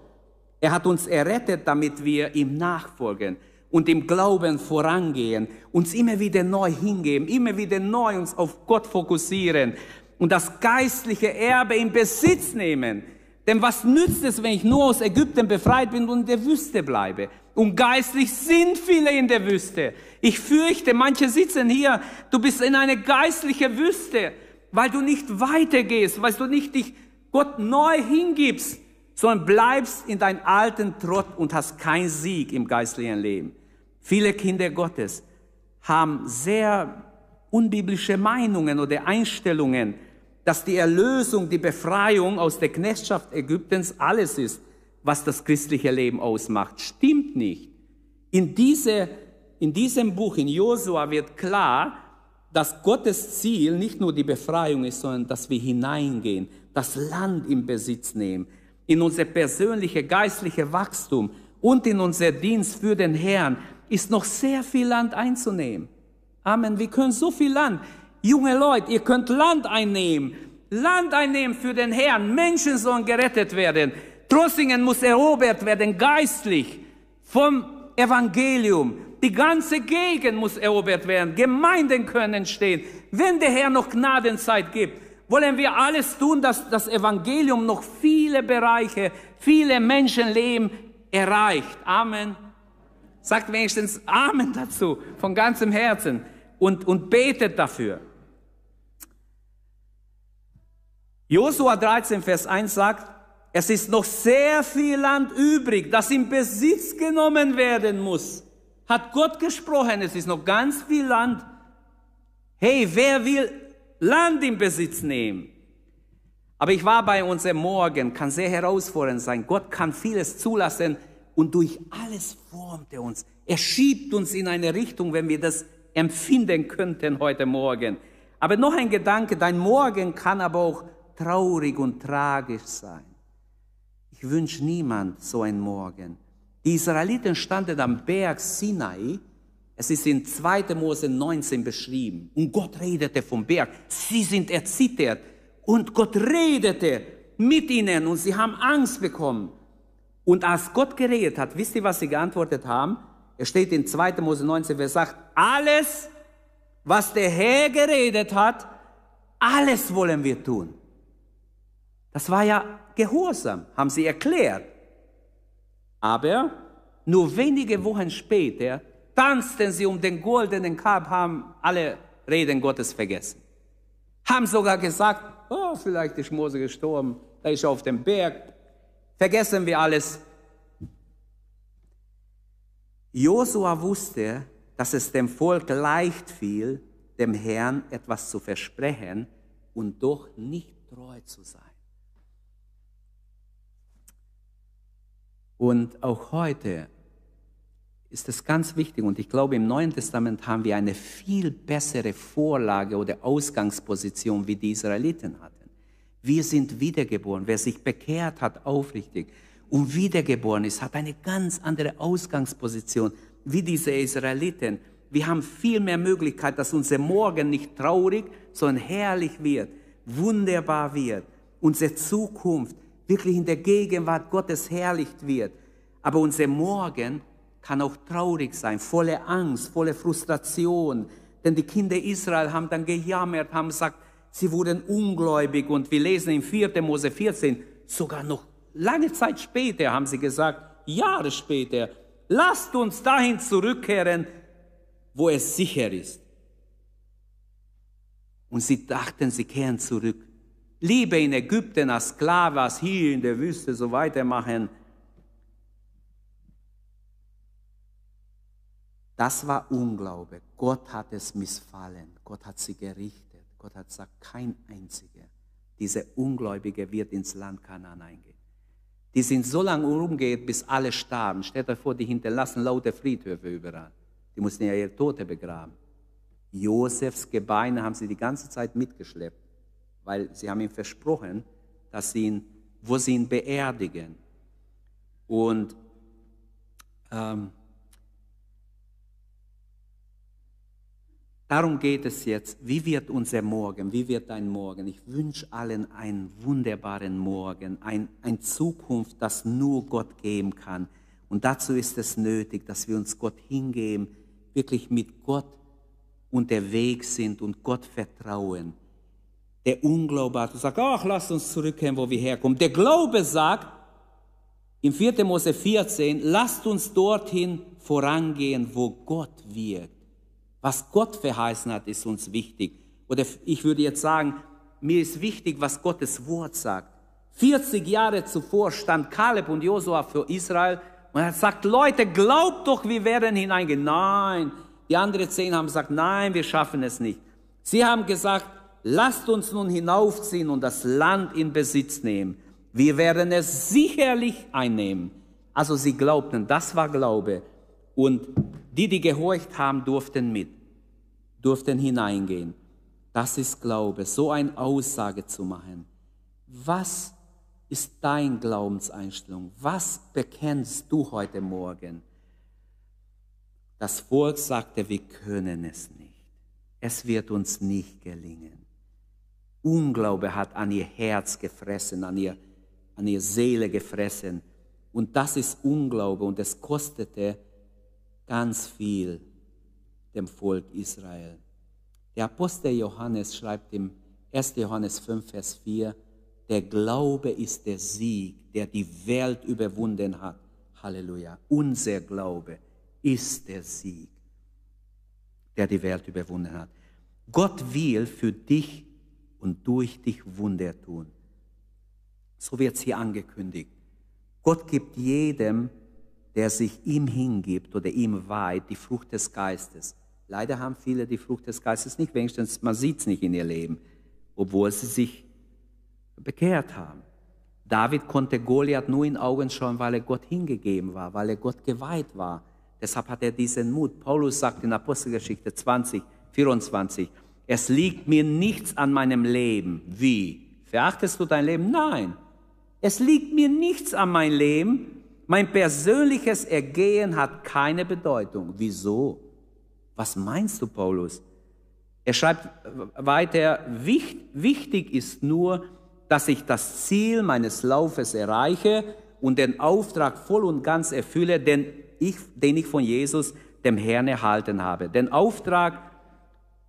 Er hat uns errettet, damit wir ihm nachfolgen und im Glauben vorangehen, uns immer wieder neu hingeben, immer wieder neu uns auf Gott fokussieren und das geistliche Erbe in Besitz nehmen. Denn was nützt es, wenn ich nur aus Ägypten befreit bin und in der Wüste bleibe? Und geistlich sind viele in der Wüste. Ich fürchte, manche sitzen hier, du bist in eine geistliche Wüste weil du nicht weitergehst, weil du nicht dich Gott neu hingibst, sondern bleibst in deinem alten Trott und hast keinen Sieg im geistlichen Leben. Viele Kinder Gottes haben sehr unbiblische Meinungen oder Einstellungen, dass die Erlösung, die Befreiung aus der Knechtschaft Ägyptens alles ist, was das christliche Leben ausmacht. Stimmt nicht. In, diese, in diesem Buch, in Josua, wird klar, dass Gottes Ziel nicht nur die Befreiung ist, sondern dass wir hineingehen, das Land im Besitz nehmen, in unser persönliche geistliche Wachstum und in unser Dienst für den Herrn ist noch sehr viel Land einzunehmen. Amen. Wir können so viel Land. Junge Leute, ihr könnt Land einnehmen. Land einnehmen für den Herrn. Menschen sollen gerettet werden. Trossingen muss erobert werden, geistlich, vom Evangelium. Die ganze Gegend muss erobert werden. Gemeinden können entstehen. Wenn der Herr noch Gnadenzeit gibt, wollen wir alles tun, dass das Evangelium noch viele Bereiche, viele Menschenleben erreicht. Amen. Sagt wenigstens Amen dazu von ganzem Herzen und, und betet dafür. Josua 13, Vers 1 sagt, es ist noch sehr viel Land übrig, das in Besitz genommen werden muss hat Gott gesprochen, es ist noch ganz viel Land. Hey, wer will Land in Besitz nehmen? Aber ich war bei unserem Morgen, kann sehr herausfordernd sein. Gott kann vieles zulassen und durch alles formt er uns. Er schiebt uns in eine Richtung, wenn wir das empfinden könnten heute Morgen. Aber noch ein Gedanke, dein Morgen kann aber auch traurig und tragisch sein. Ich wünsche niemand so ein Morgen. Die Israeliten standen am Berg Sinai. Es ist in 2. Mose 19 beschrieben. Und Gott redete vom Berg. Sie sind erzittert. Und Gott redete mit ihnen und sie haben Angst bekommen. Und als Gott geredet hat, wisst ihr, was sie geantwortet haben? Es steht in 2. Mose 19, wer sagt, alles, was der Herr geredet hat, alles wollen wir tun. Das war ja Gehorsam, haben sie erklärt. Aber nur wenige Wochen später tanzten sie um den goldenen Kalb, haben alle Reden Gottes vergessen. Haben sogar gesagt, oh, vielleicht ist Mose gestorben, da ist er auf dem Berg. Vergessen wir alles. Josua wusste, dass es dem Volk leicht fiel, dem Herrn etwas zu versprechen und doch nicht treu zu sein. Und auch heute ist es ganz wichtig und ich glaube, im Neuen Testament haben wir eine viel bessere Vorlage oder Ausgangsposition, wie die Israeliten hatten. Wir sind wiedergeboren. Wer sich bekehrt hat, aufrichtig und wiedergeboren ist, hat eine ganz andere Ausgangsposition wie diese Israeliten. Wir haben viel mehr Möglichkeit, dass unser Morgen nicht traurig, sondern herrlich wird, wunderbar wird. Unsere Zukunft wirklich in der Gegenwart Gottes herrlicht wird. Aber unser Morgen kann auch traurig sein, voller Angst, voller Frustration. Denn die Kinder Israel haben dann gejammert, haben gesagt, sie wurden ungläubig und wir lesen in 4. Mose 14, sogar noch lange Zeit später haben sie gesagt, Jahre später, lasst uns dahin zurückkehren, wo es sicher ist. Und sie dachten, sie kehren zurück. Lieber in Ägypten als Sklave, als hier in der Wüste so weitermachen. Das war Unglaube. Gott hat es missfallen. Gott hat sie gerichtet. Gott hat gesagt, kein einziger. Diese Ungläubige wird ins Land Kanaan eingehen. Die sind so lange umgeht, bis alle starben. Stellt euch vor, die hinterlassen laute Friedhöfe überall. Die mussten ja ihre Tote begraben. Josefs Gebeine haben sie die ganze Zeit mitgeschleppt, weil sie haben ihm versprochen, dass sie ihn, wo sie ihn beerdigen. Und ähm, darum geht es jetzt. Wie wird unser Morgen? Wie wird dein Morgen? Ich wünsche allen einen wunderbaren Morgen, ein, eine Zukunft, das nur Gott geben kann. Und dazu ist es nötig, dass wir uns Gott hingeben, wirklich mit Gott unterwegs sind und Gott vertrauen. Der Unglaube hat gesagt, ach, lass uns zurückkehren, wo wir herkommen. Der Glaube sagt, im 4. Mose 14, lasst uns dorthin vorangehen, wo Gott wirkt. Was Gott verheißen hat, ist uns wichtig. Oder ich würde jetzt sagen, mir ist wichtig, was Gottes Wort sagt. 40 Jahre zuvor stand Kaleb und Josua für Israel und er gesagt, Leute, glaubt doch, wir werden hineingehen. Nein, die anderen zehn haben gesagt, nein, wir schaffen es nicht. Sie haben gesagt, lasst uns nun hinaufziehen und das Land in Besitz nehmen. Wir werden es sicherlich einnehmen. Also sie glaubten, das war Glaube. Und die, die gehorcht haben, durften mit, durften hineingehen. Das ist Glaube, so eine Aussage zu machen. Was ist dein Glaubenseinstellung? Was bekennst du heute Morgen? Das Volk sagte, wir können es nicht. Es wird uns nicht gelingen. Unglaube hat an ihr Herz gefressen, an ihr, an ihr Seele gefressen. Und das ist Unglaube und es kostete ganz viel dem Volk Israel. Der Apostel Johannes schreibt im 1. Johannes 5, Vers 4, der Glaube ist der Sieg, der die Welt überwunden hat. Halleluja. Unser Glaube ist der Sieg, der die Welt überwunden hat. Gott will für dich und durch dich Wunder tun. So wird es hier angekündigt. Gott gibt jedem, der sich ihm hingibt oder ihm weiht, die Frucht des Geistes. Leider haben viele die Frucht des Geistes nicht, wenigstens man sieht es nicht in ihr Leben, obwohl sie sich bekehrt haben. David konnte Goliath nur in Augen schauen, weil er Gott hingegeben war, weil er Gott geweiht war. Deshalb hat er diesen Mut. Paulus sagt in Apostelgeschichte 20, 24, es liegt mir nichts an meinem Leben. Wie? Verachtest du dein Leben? Nein. Es liegt mir nichts an meinem Leben. Mein persönliches Ergehen hat keine Bedeutung. Wieso? Was meinst du, Paulus? Er schreibt weiter, wichtig ist nur, dass ich das Ziel meines Laufes erreiche und den Auftrag voll und ganz erfülle, denn ich, den ich von Jesus, dem Herrn, erhalten habe. Den Auftrag,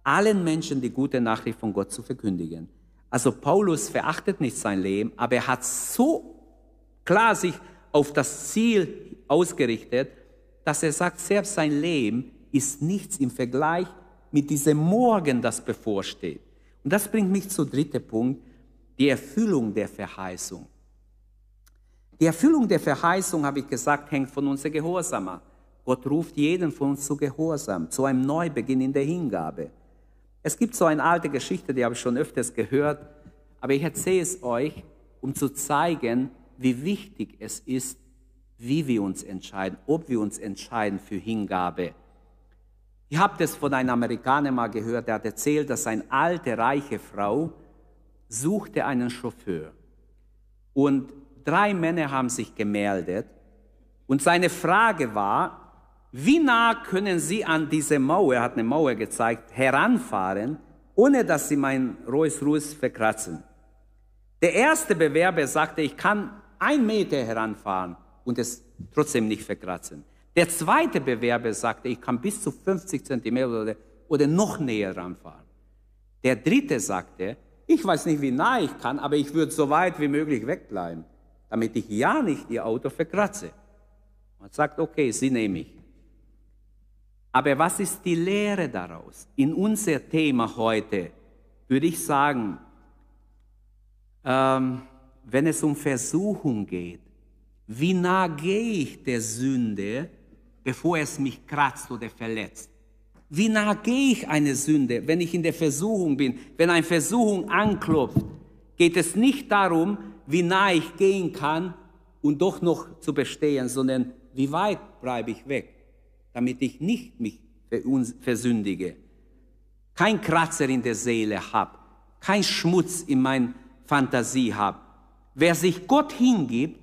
allen Menschen die gute Nachricht von Gott zu verkündigen. Also Paulus verachtet nicht sein Leben, aber er hat so klar sich auf das Ziel ausgerichtet, dass er sagt, selbst sein Leben ist nichts im Vergleich mit diesem Morgen, das bevorsteht. Und das bringt mich zum dritten Punkt, die Erfüllung der Verheißung. Die Erfüllung der Verheißung, habe ich gesagt, hängt von unserem Gehorsam ab. Gott ruft jeden von uns zu Gehorsam, zu einem Neubeginn in der Hingabe. Es gibt so eine alte Geschichte, die habe ich schon öfters gehört, aber ich erzähle es euch, um zu zeigen, wie wichtig es ist, wie wir uns entscheiden, ob wir uns entscheiden für Hingabe. Ich habe das von einem Amerikaner mal gehört, der hat erzählt, dass eine alte, reiche Frau suchte einen Chauffeur. Und drei Männer haben sich gemeldet und seine Frage war, wie nah können Sie an diese Mauer, er hat eine Mauer gezeigt, heranfahren, ohne dass Sie mein Rolls Royce verkratzen? Der erste Bewerber sagte, ich kann ein Meter heranfahren und es trotzdem nicht verkratzen. Der zweite Bewerber sagte, ich kann bis zu 50 Zentimeter oder, oder noch näher ranfahren. Der dritte sagte, Ich weiß nicht, wie nah ich kann, aber ich würde so weit wie möglich wegbleiben, damit ich ja nicht ihr Auto verkratze. Man sagt, okay, sie nehme ich. Aber was ist die Lehre daraus? In unser Thema heute würde ich sagen, ähm, wenn es um Versuchung geht, wie nah gehe ich der Sünde, bevor es mich kratzt oder verletzt? Wie nah gehe ich eine Sünde, wenn ich in der Versuchung bin? Wenn eine Versuchung anklopft, geht es nicht darum, wie nah ich gehen kann und doch noch zu bestehen, sondern wie weit bleibe ich weg, damit ich nicht mich versündige, kein Kratzer in der Seele habe, kein Schmutz in meiner Fantasie habe. Wer sich Gott hingibt,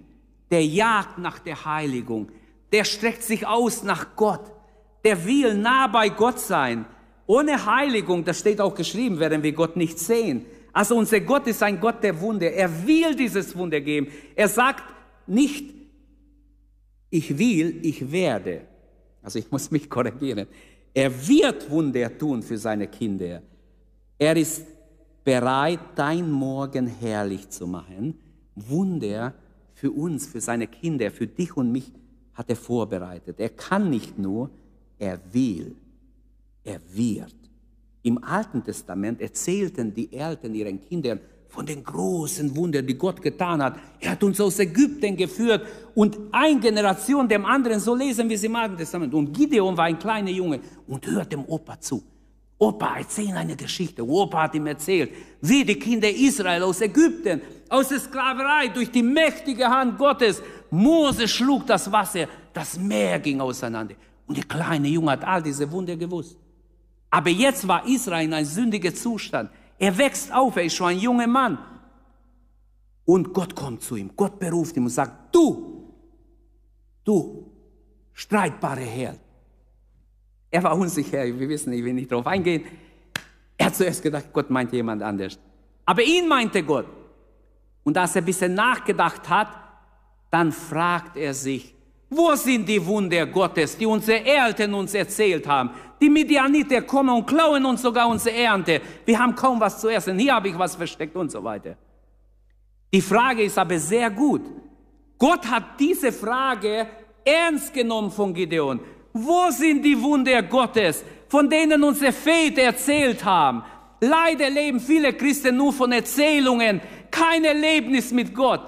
der jagt nach der Heiligung, der streckt sich aus nach Gott, der will nah bei Gott sein. Ohne Heiligung, das steht auch geschrieben, werden wir Gott nicht sehen. Also unser Gott ist ein Gott der Wunder. Er will dieses Wunder geben. Er sagt nicht, ich will, ich werde. Also ich muss mich korrigieren. Er wird Wunder tun für seine Kinder. Er ist bereit, dein Morgen herrlich zu machen. Wunder für uns, für seine Kinder, für dich und mich hat er vorbereitet. Er kann nicht nur, er will, er wird. Im Alten Testament erzählten die Eltern ihren Kindern von den großen Wundern, die Gott getan hat. Er hat uns aus Ägypten geführt und eine Generation dem anderen, so lesen wir es im Alten Testament. Und Gideon war ein kleiner Junge und hört dem Opa zu. Opa, erzähl eine Geschichte. Opa hat ihm erzählt, wie die Kinder Israel aus Ägypten, aus der Sklaverei durch die mächtige Hand Gottes, Mose schlug das Wasser, das Meer ging auseinander. Und der kleine Junge hat all diese Wunder gewusst. Aber jetzt war Israel in einem sündigen Zustand. Er wächst auf, er ist schon ein junger Mann. Und Gott kommt zu ihm, Gott beruft ihn und sagt, du, du, streitbare Herr. Er war unsicher, wir wissen, ich will nicht darauf eingehen. Er hat zuerst gedacht, Gott meint jemand anders. Aber ihn meinte Gott. Und als er ein bisschen nachgedacht hat, dann fragt er sich, wo sind die Wunder Gottes, die unsere Eltern uns erzählt haben? Die Midianiter kommen und klauen uns sogar unsere Ernte. Wir haben kaum was zu essen. Hier habe ich was versteckt und so weiter. Die Frage ist aber sehr gut. Gott hat diese Frage ernst genommen von Gideon. Wo sind die Wunder Gottes, von denen unsere Väter erzählt haben? Leider leben viele Christen nur von Erzählungen, kein Erlebnis mit Gott.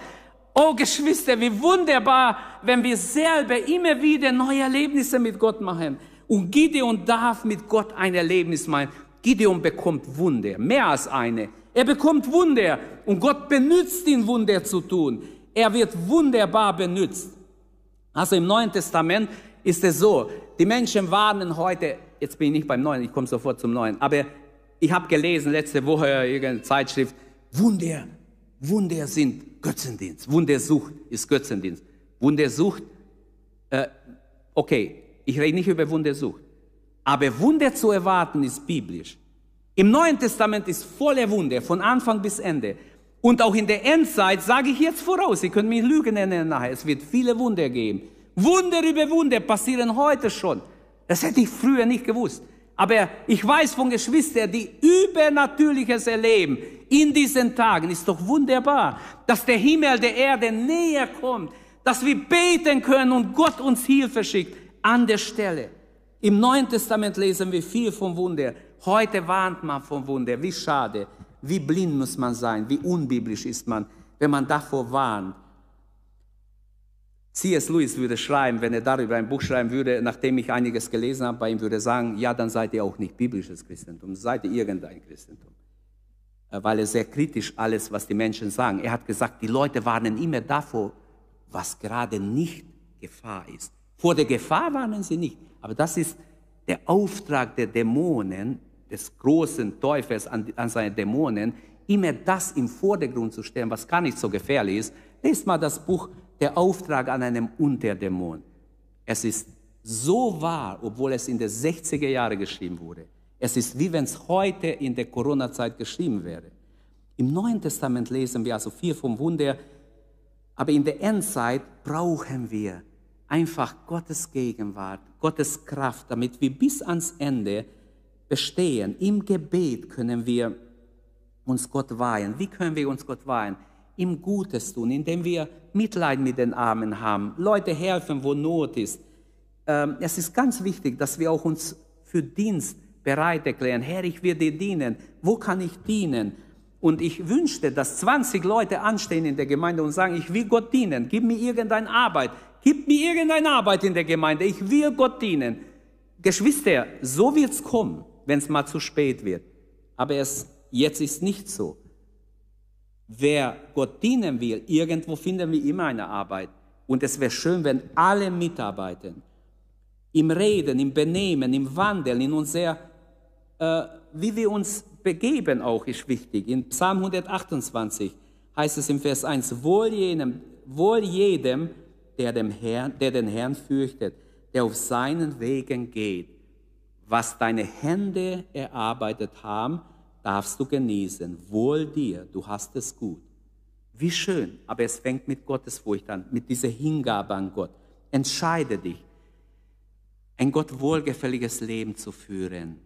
Oh Geschwister, wie wunderbar, wenn wir selber immer wieder neue Erlebnisse mit Gott machen. Und Gideon darf mit Gott ein Erlebnis machen. Gideon bekommt Wunder, mehr als eine. Er bekommt Wunder und Gott benutzt ihn, Wunder zu tun. Er wird wunderbar benutzt. Also im Neuen Testament ist es so, die Menschen warnen heute, jetzt bin ich nicht beim Neuen, ich komme sofort zum Neuen, aber ich habe gelesen letzte Woche irgendeine Zeitschrift, Wunder, Wunder sind Götzendienst. Wundersucht ist Götzendienst. Wundersucht, äh, okay, ich rede nicht über Wundersucht. Aber Wunder zu erwarten ist biblisch. Im Neuen Testament ist voller Wunder, von Anfang bis Ende. Und auch in der Endzeit sage ich jetzt voraus, Sie können mich Lügen nennen nachher, es wird viele Wunder geben. Wunder über Wunder passieren heute schon. Das hätte ich früher nicht gewusst. Aber ich weiß von Geschwistern, die Übernatürliches erleben in diesen Tagen. Ist doch wunderbar, dass der Himmel der Erde näher kommt, dass wir beten können und Gott uns Hilfe schickt an der Stelle. Im Neuen Testament lesen wir viel vom Wunder. Heute warnt man vom Wunder. Wie schade, wie blind muss man sein, wie unbiblisch ist man, wenn man davor warnt. C.S. Lewis würde schreiben, wenn er darüber ein Buch schreiben würde, nachdem ich einiges gelesen habe, bei ihm würde sagen, ja, dann seid ihr auch nicht biblisches Christentum, seid ihr irgendein Christentum. Äh, weil er sehr kritisch alles, was die Menschen sagen. Er hat gesagt, die Leute warnen immer davor, was gerade nicht Gefahr ist. Vor der Gefahr warnen sie nicht. Aber das ist der Auftrag der Dämonen, des großen Teufels an, an seine Dämonen, immer das im Vordergrund zu stellen, was gar nicht so gefährlich ist. Lest mal das Buch Der Auftrag an einem Unterdämon. Es ist so wahr, obwohl es in den 60er Jahren geschrieben wurde. Es ist wie wenn es heute in der Corona-Zeit geschrieben wäre. Im Neuen Testament lesen wir also viel vom Wunder, aber in der Endzeit brauchen wir einfach Gottes Gegenwart, Gottes Kraft, damit wir bis ans Ende bestehen. Im Gebet können wir uns Gott weihen. Wie können wir uns Gott weihen? Ihm Gutes tun, indem wir Mitleid mit den Armen haben, Leute helfen, wo Not ist. Ähm, es ist ganz wichtig, dass wir auch uns für Dienst bereit erklären. Herr, ich will dir dienen. Wo kann ich dienen? Und ich wünschte, dass 20 Leute anstehen in der Gemeinde und sagen, ich will Gott dienen. Gib mir irgendeine Arbeit. Gib mir irgendeine Arbeit in der Gemeinde. Ich will Gott dienen. Geschwister, so wird's kommen, wenn es mal zu spät wird. Aber es, jetzt ist nicht so. Wer Gott dienen will, irgendwo finden wir immer eine Arbeit. Und es wäre schön, wenn alle mitarbeiten. Im Reden, im Benehmen, im Wandeln, in unser, äh, wie wir uns begeben auch ist wichtig. In Psalm 128 heißt es im Vers 1, wohl jedem, wohl jedem der, dem Herrn, der den Herrn fürchtet, der auf seinen Wegen geht. Was deine Hände erarbeitet haben, darfst du genießen. Wohl dir, du hast es gut. Wie schön, aber es fängt mit Gottesfurcht an, mit dieser Hingabe an Gott. Entscheide dich, ein Gott wohlgefälliges Leben zu führen.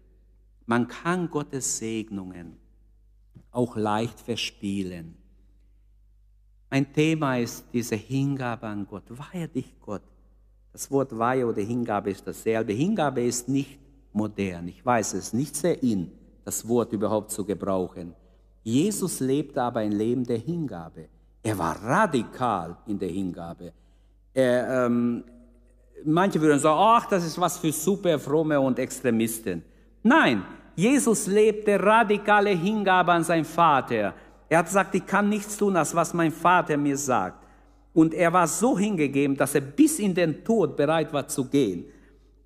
Man kann Gottes Segnungen auch leicht verspielen. Mein Thema ist diese Hingabe an Gott. Weihe dich Gott. Das Wort Weihe oder Hingabe ist dasselbe. Hingabe ist nicht modern. Ich weiß es, nicht sehr in das Wort überhaupt zu gebrauchen. Jesus lebte aber ein Leben der Hingabe. Er war radikal in der Hingabe. Er, ähm, manche würden sagen, ach, das ist was für super fromme und Extremisten. Nein, Jesus lebte radikale Hingabe an seinen Vater. Er hat gesagt, ich kann nichts tun, als was mein Vater mir sagt. Und er war so hingegeben, dass er bis in den Tod bereit war zu gehen.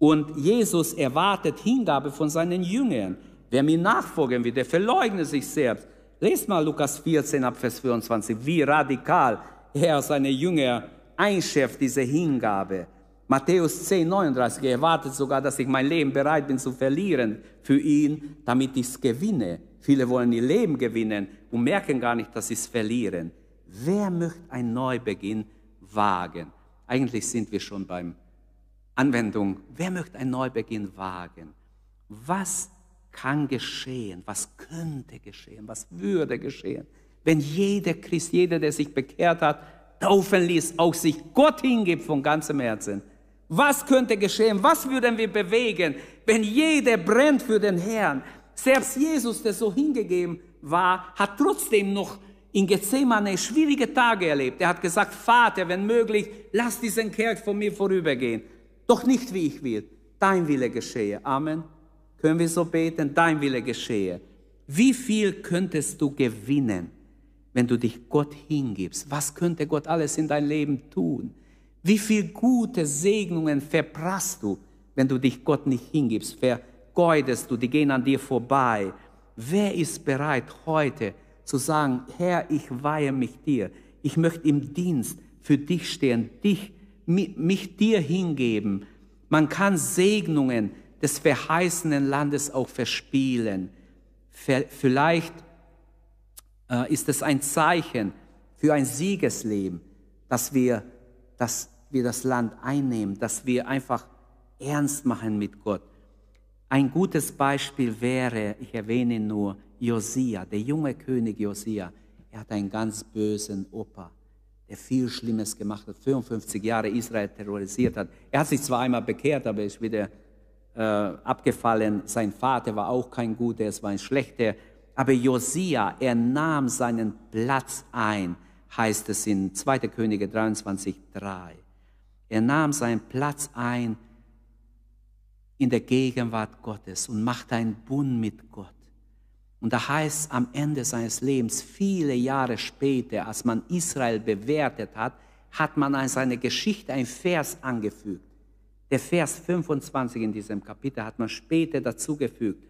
Und Jesus erwartet Hingabe von seinen Jüngern. Wer mir nachfolgen will, der verleugne sich selbst. Lest mal Lukas 14 ab Vers 24, wie radikal er seine Jünger einschärft, diese Hingabe. Matthäus 10, 39, er erwartet sogar, dass ich mein Leben bereit bin zu verlieren für ihn, damit ich es gewinne. Viele wollen ihr Leben gewinnen und merken gar nicht, dass sie es verlieren. Wer möchte einen Neubeginn wagen? Eigentlich sind wir schon beim Anwendung. Wer möchte einen Neubeginn wagen? Was kann geschehen, was könnte geschehen, was würde geschehen, wenn jeder Christ, jeder, der sich bekehrt hat, taufen ließ, auch sich Gott hingibt von ganzem Herzen. Was könnte geschehen? Was würden wir bewegen, wenn jeder brennt für den Herrn? Selbst Jesus, der so hingegeben war, hat trotzdem noch in Gethsemane schwierige Tage erlebt. Er hat gesagt, Vater, wenn möglich, lass diesen Kerl von mir vorübergehen. Doch nicht wie ich will, dein Wille geschehe. Amen. Können wir so beten, dein Wille geschehe. Wie viel könntest du gewinnen, wenn du dich Gott hingibst? Was könnte Gott alles in dein Leben tun? Wie viel gute Segnungen verprasst du, wenn du dich Gott nicht hingibst? Vergeudest du, die gehen an dir vorbei. Wer ist bereit heute zu sagen, Herr, ich weihe mich dir. Ich möchte im Dienst für dich stehen, dich, mich dir hingeben. Man kann Segnungen des verheißenen Landes auch verspielen. Vielleicht äh, ist es ein Zeichen für ein Siegesleben, dass wir, dass wir das Land einnehmen, dass wir einfach ernst machen mit Gott. Ein gutes Beispiel wäre, ich erwähne nur, Josia, der junge König Josia. Er hat einen ganz bösen Opa, der viel Schlimmes gemacht hat, 55 Jahre Israel terrorisiert hat. Er hat sich zwar einmal bekehrt, aber ist wieder abgefallen. Sein Vater war auch kein guter, es war ein schlechter. Aber Josia, er nahm seinen Platz ein, heißt es in 2. Könige 23, 3. Er nahm seinen Platz ein in der Gegenwart Gottes und machte einen Bund mit Gott. Und da heißt am Ende seines Lebens, viele Jahre später, als man Israel bewertet hat, hat man an seine Geschichte ein Vers angefügt. Der Vers 25 in diesem Kapitel hat man später dazugefügt.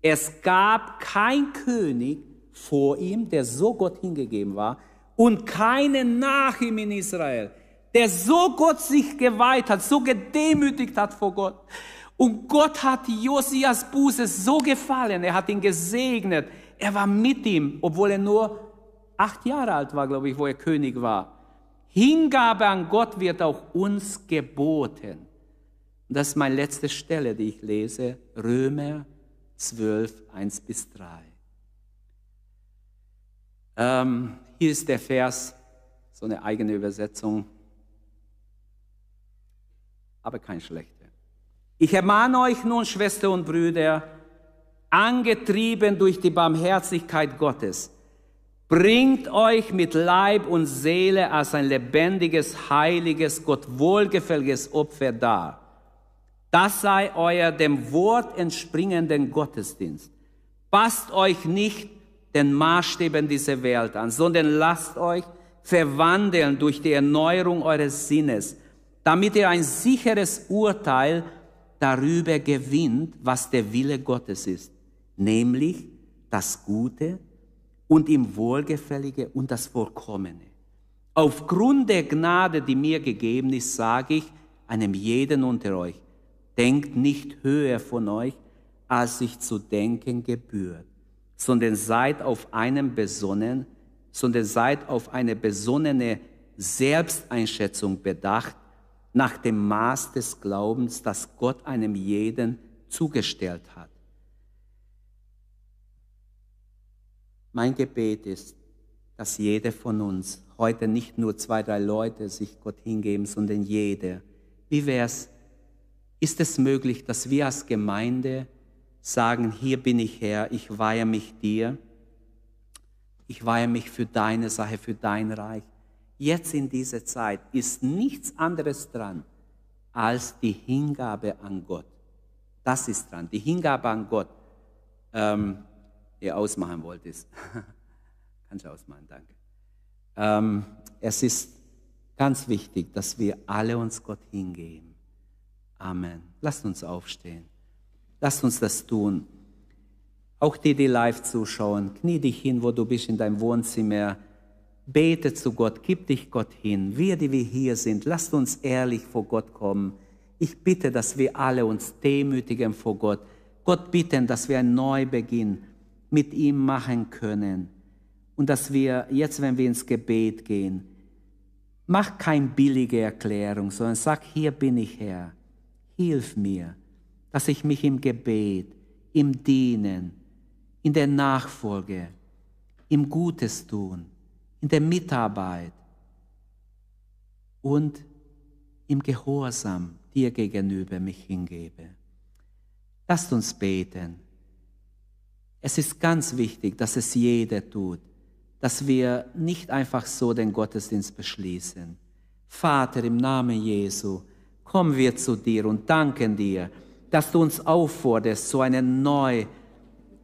Es gab kein König vor ihm, der so Gott hingegeben war, und keinen nach ihm in Israel, der so Gott sich geweiht hat, so gedemütigt hat vor Gott. Und Gott hat Josias Buße so gefallen, er hat ihn gesegnet, er war mit ihm, obwohl er nur acht Jahre alt war, glaube ich, wo er König war. Hingabe an Gott wird auch uns geboten. Das ist meine letzte Stelle, die ich lese, Römer 12, 1 bis 3. Ähm, hier ist der Vers, so eine eigene Übersetzung, aber kein schlechter. Ich ermahne euch nun, Schwestern und Brüder, angetrieben durch die Barmherzigkeit Gottes, bringt euch mit Leib und Seele als ein lebendiges, heiliges, Gott wohlgefälliges Opfer dar. Das sei euer dem Wort entspringenden Gottesdienst. Passt euch nicht den Maßstäben dieser Welt an, sondern lasst euch verwandeln durch die Erneuerung eures Sinnes, damit ihr ein sicheres Urteil darüber gewinnt, was der Wille Gottes ist, nämlich das Gute und ihm Wohlgefällige und das Vollkommene. Aufgrund der Gnade, die mir gegeben ist, sage ich einem jeden unter euch, denkt nicht höher von euch, als sich zu denken gebührt, sondern seid auf einem besonnen, sondern seid auf eine besonnene Selbsteinschätzung bedacht, nach dem Maß des Glaubens, das Gott einem jeden zugestellt hat. Mein Gebet ist, dass jeder von uns heute nicht nur zwei, drei Leute sich Gott hingeben, sondern jeder. Wie wäre es? Ist es möglich, dass wir als Gemeinde sagen, hier bin ich Herr, ich weihe mich dir, ich weihe mich für deine Sache, für dein Reich jetzt in dieser Zeit ist nichts anderes dran als die Hingabe an Gott. Das ist dran, die Hingabe an Gott. Ähm, ihr ausmachen wollt, ist. Kannst du ausmachen, danke. Ähm, es ist ganz wichtig, dass wir alle uns Gott hingeben. Amen. Lasst uns aufstehen. Lasst uns das tun. Auch die, die live zuschauen, knie dich hin, wo du bist in deinem Wohnzimmer Bete zu Gott, gib dich Gott hin. Wir, die wir hier sind, lasst uns ehrlich vor Gott kommen. Ich bitte, dass wir alle uns demütigen vor Gott. Gott bitten, dass wir einen Neubeginn mit ihm machen können. Und dass wir jetzt, wenn wir ins Gebet gehen, mach keine billige Erklärung, sondern sag, hier bin ich Herr. Hilf mir, dass ich mich im Gebet, im Dienen, in der Nachfolge, im Gutes tun, in der Mitarbeit und im Gehorsam dir gegenüber mich hingebe. Lasst uns beten. Es ist ganz wichtig, dass es jeder tut, dass wir nicht einfach so den Gottesdienst beschließen. Vater, im Namen Jesu, kommen wir zu dir und danken dir, dass du uns aufforderst zu einer neuen,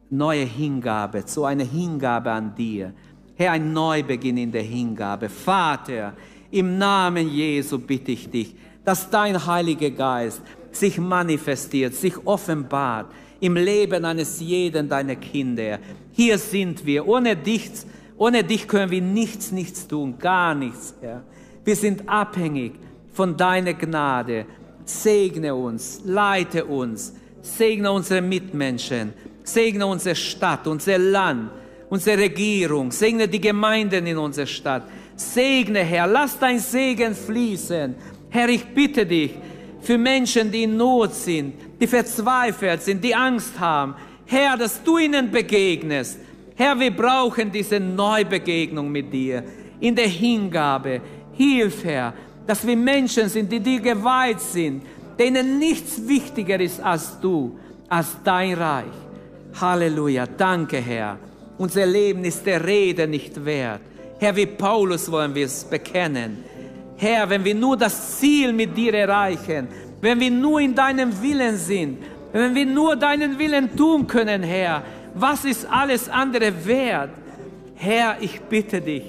neue Hingabe, zu einer Hingabe an dir, Herr, ein Neubeginn in der Hingabe. Vater, im Namen Jesu bitte ich dich, dass dein Heiliger Geist sich manifestiert, sich offenbart im Leben eines jeden deiner Kinder. Hier sind wir. Ohne dich, ohne dich können wir nichts, nichts tun, gar nichts, Herr. Wir sind abhängig von deiner Gnade. Segne uns, leite uns, segne unsere Mitmenschen, segne unsere Stadt, unser Land unsere Regierung, segne die Gemeinden in unserer Stadt. Segne, Herr, lass dein Segen fließen. Herr, ich bitte dich für Menschen, die in Not sind, die verzweifelt sind, die Angst haben. Herr, dass du ihnen begegnest. Herr, wir brauchen diese Neubegegnung mit dir in der Hingabe. Hilf, Herr, dass wir Menschen sind, die dir geweiht sind, denen nichts wichtiger ist als du, als dein Reich. Halleluja. Danke, Herr. Unser Leben ist der Rede nicht wert. Herr, wie Paulus wollen wir es bekennen. Herr, wenn wir nur das Ziel mit dir erreichen, wenn wir nur in deinem Willen sind, wenn wir nur deinen Willen tun können, Herr, was ist alles andere wert? Herr, ich bitte dich,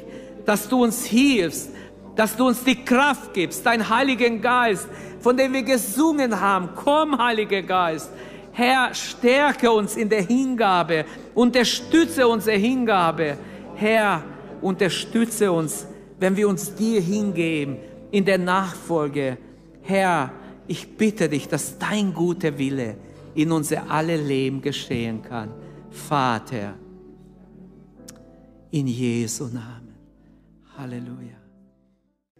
dass du uns hilfst, dass du uns die Kraft gibst, dein Heiligen Geist, von dem wir gesungen haben. Komm, Heiliger Geist, Herr, stärke uns in der Hingabe, unterstütze unsere Hingabe. Herr, unterstütze uns, wenn wir uns dir hingeben in der Nachfolge. Herr, ich bitte dich, dass dein guter Wille in unser alle Leben geschehen kann. Vater, in Jesu Namen. Halleluja.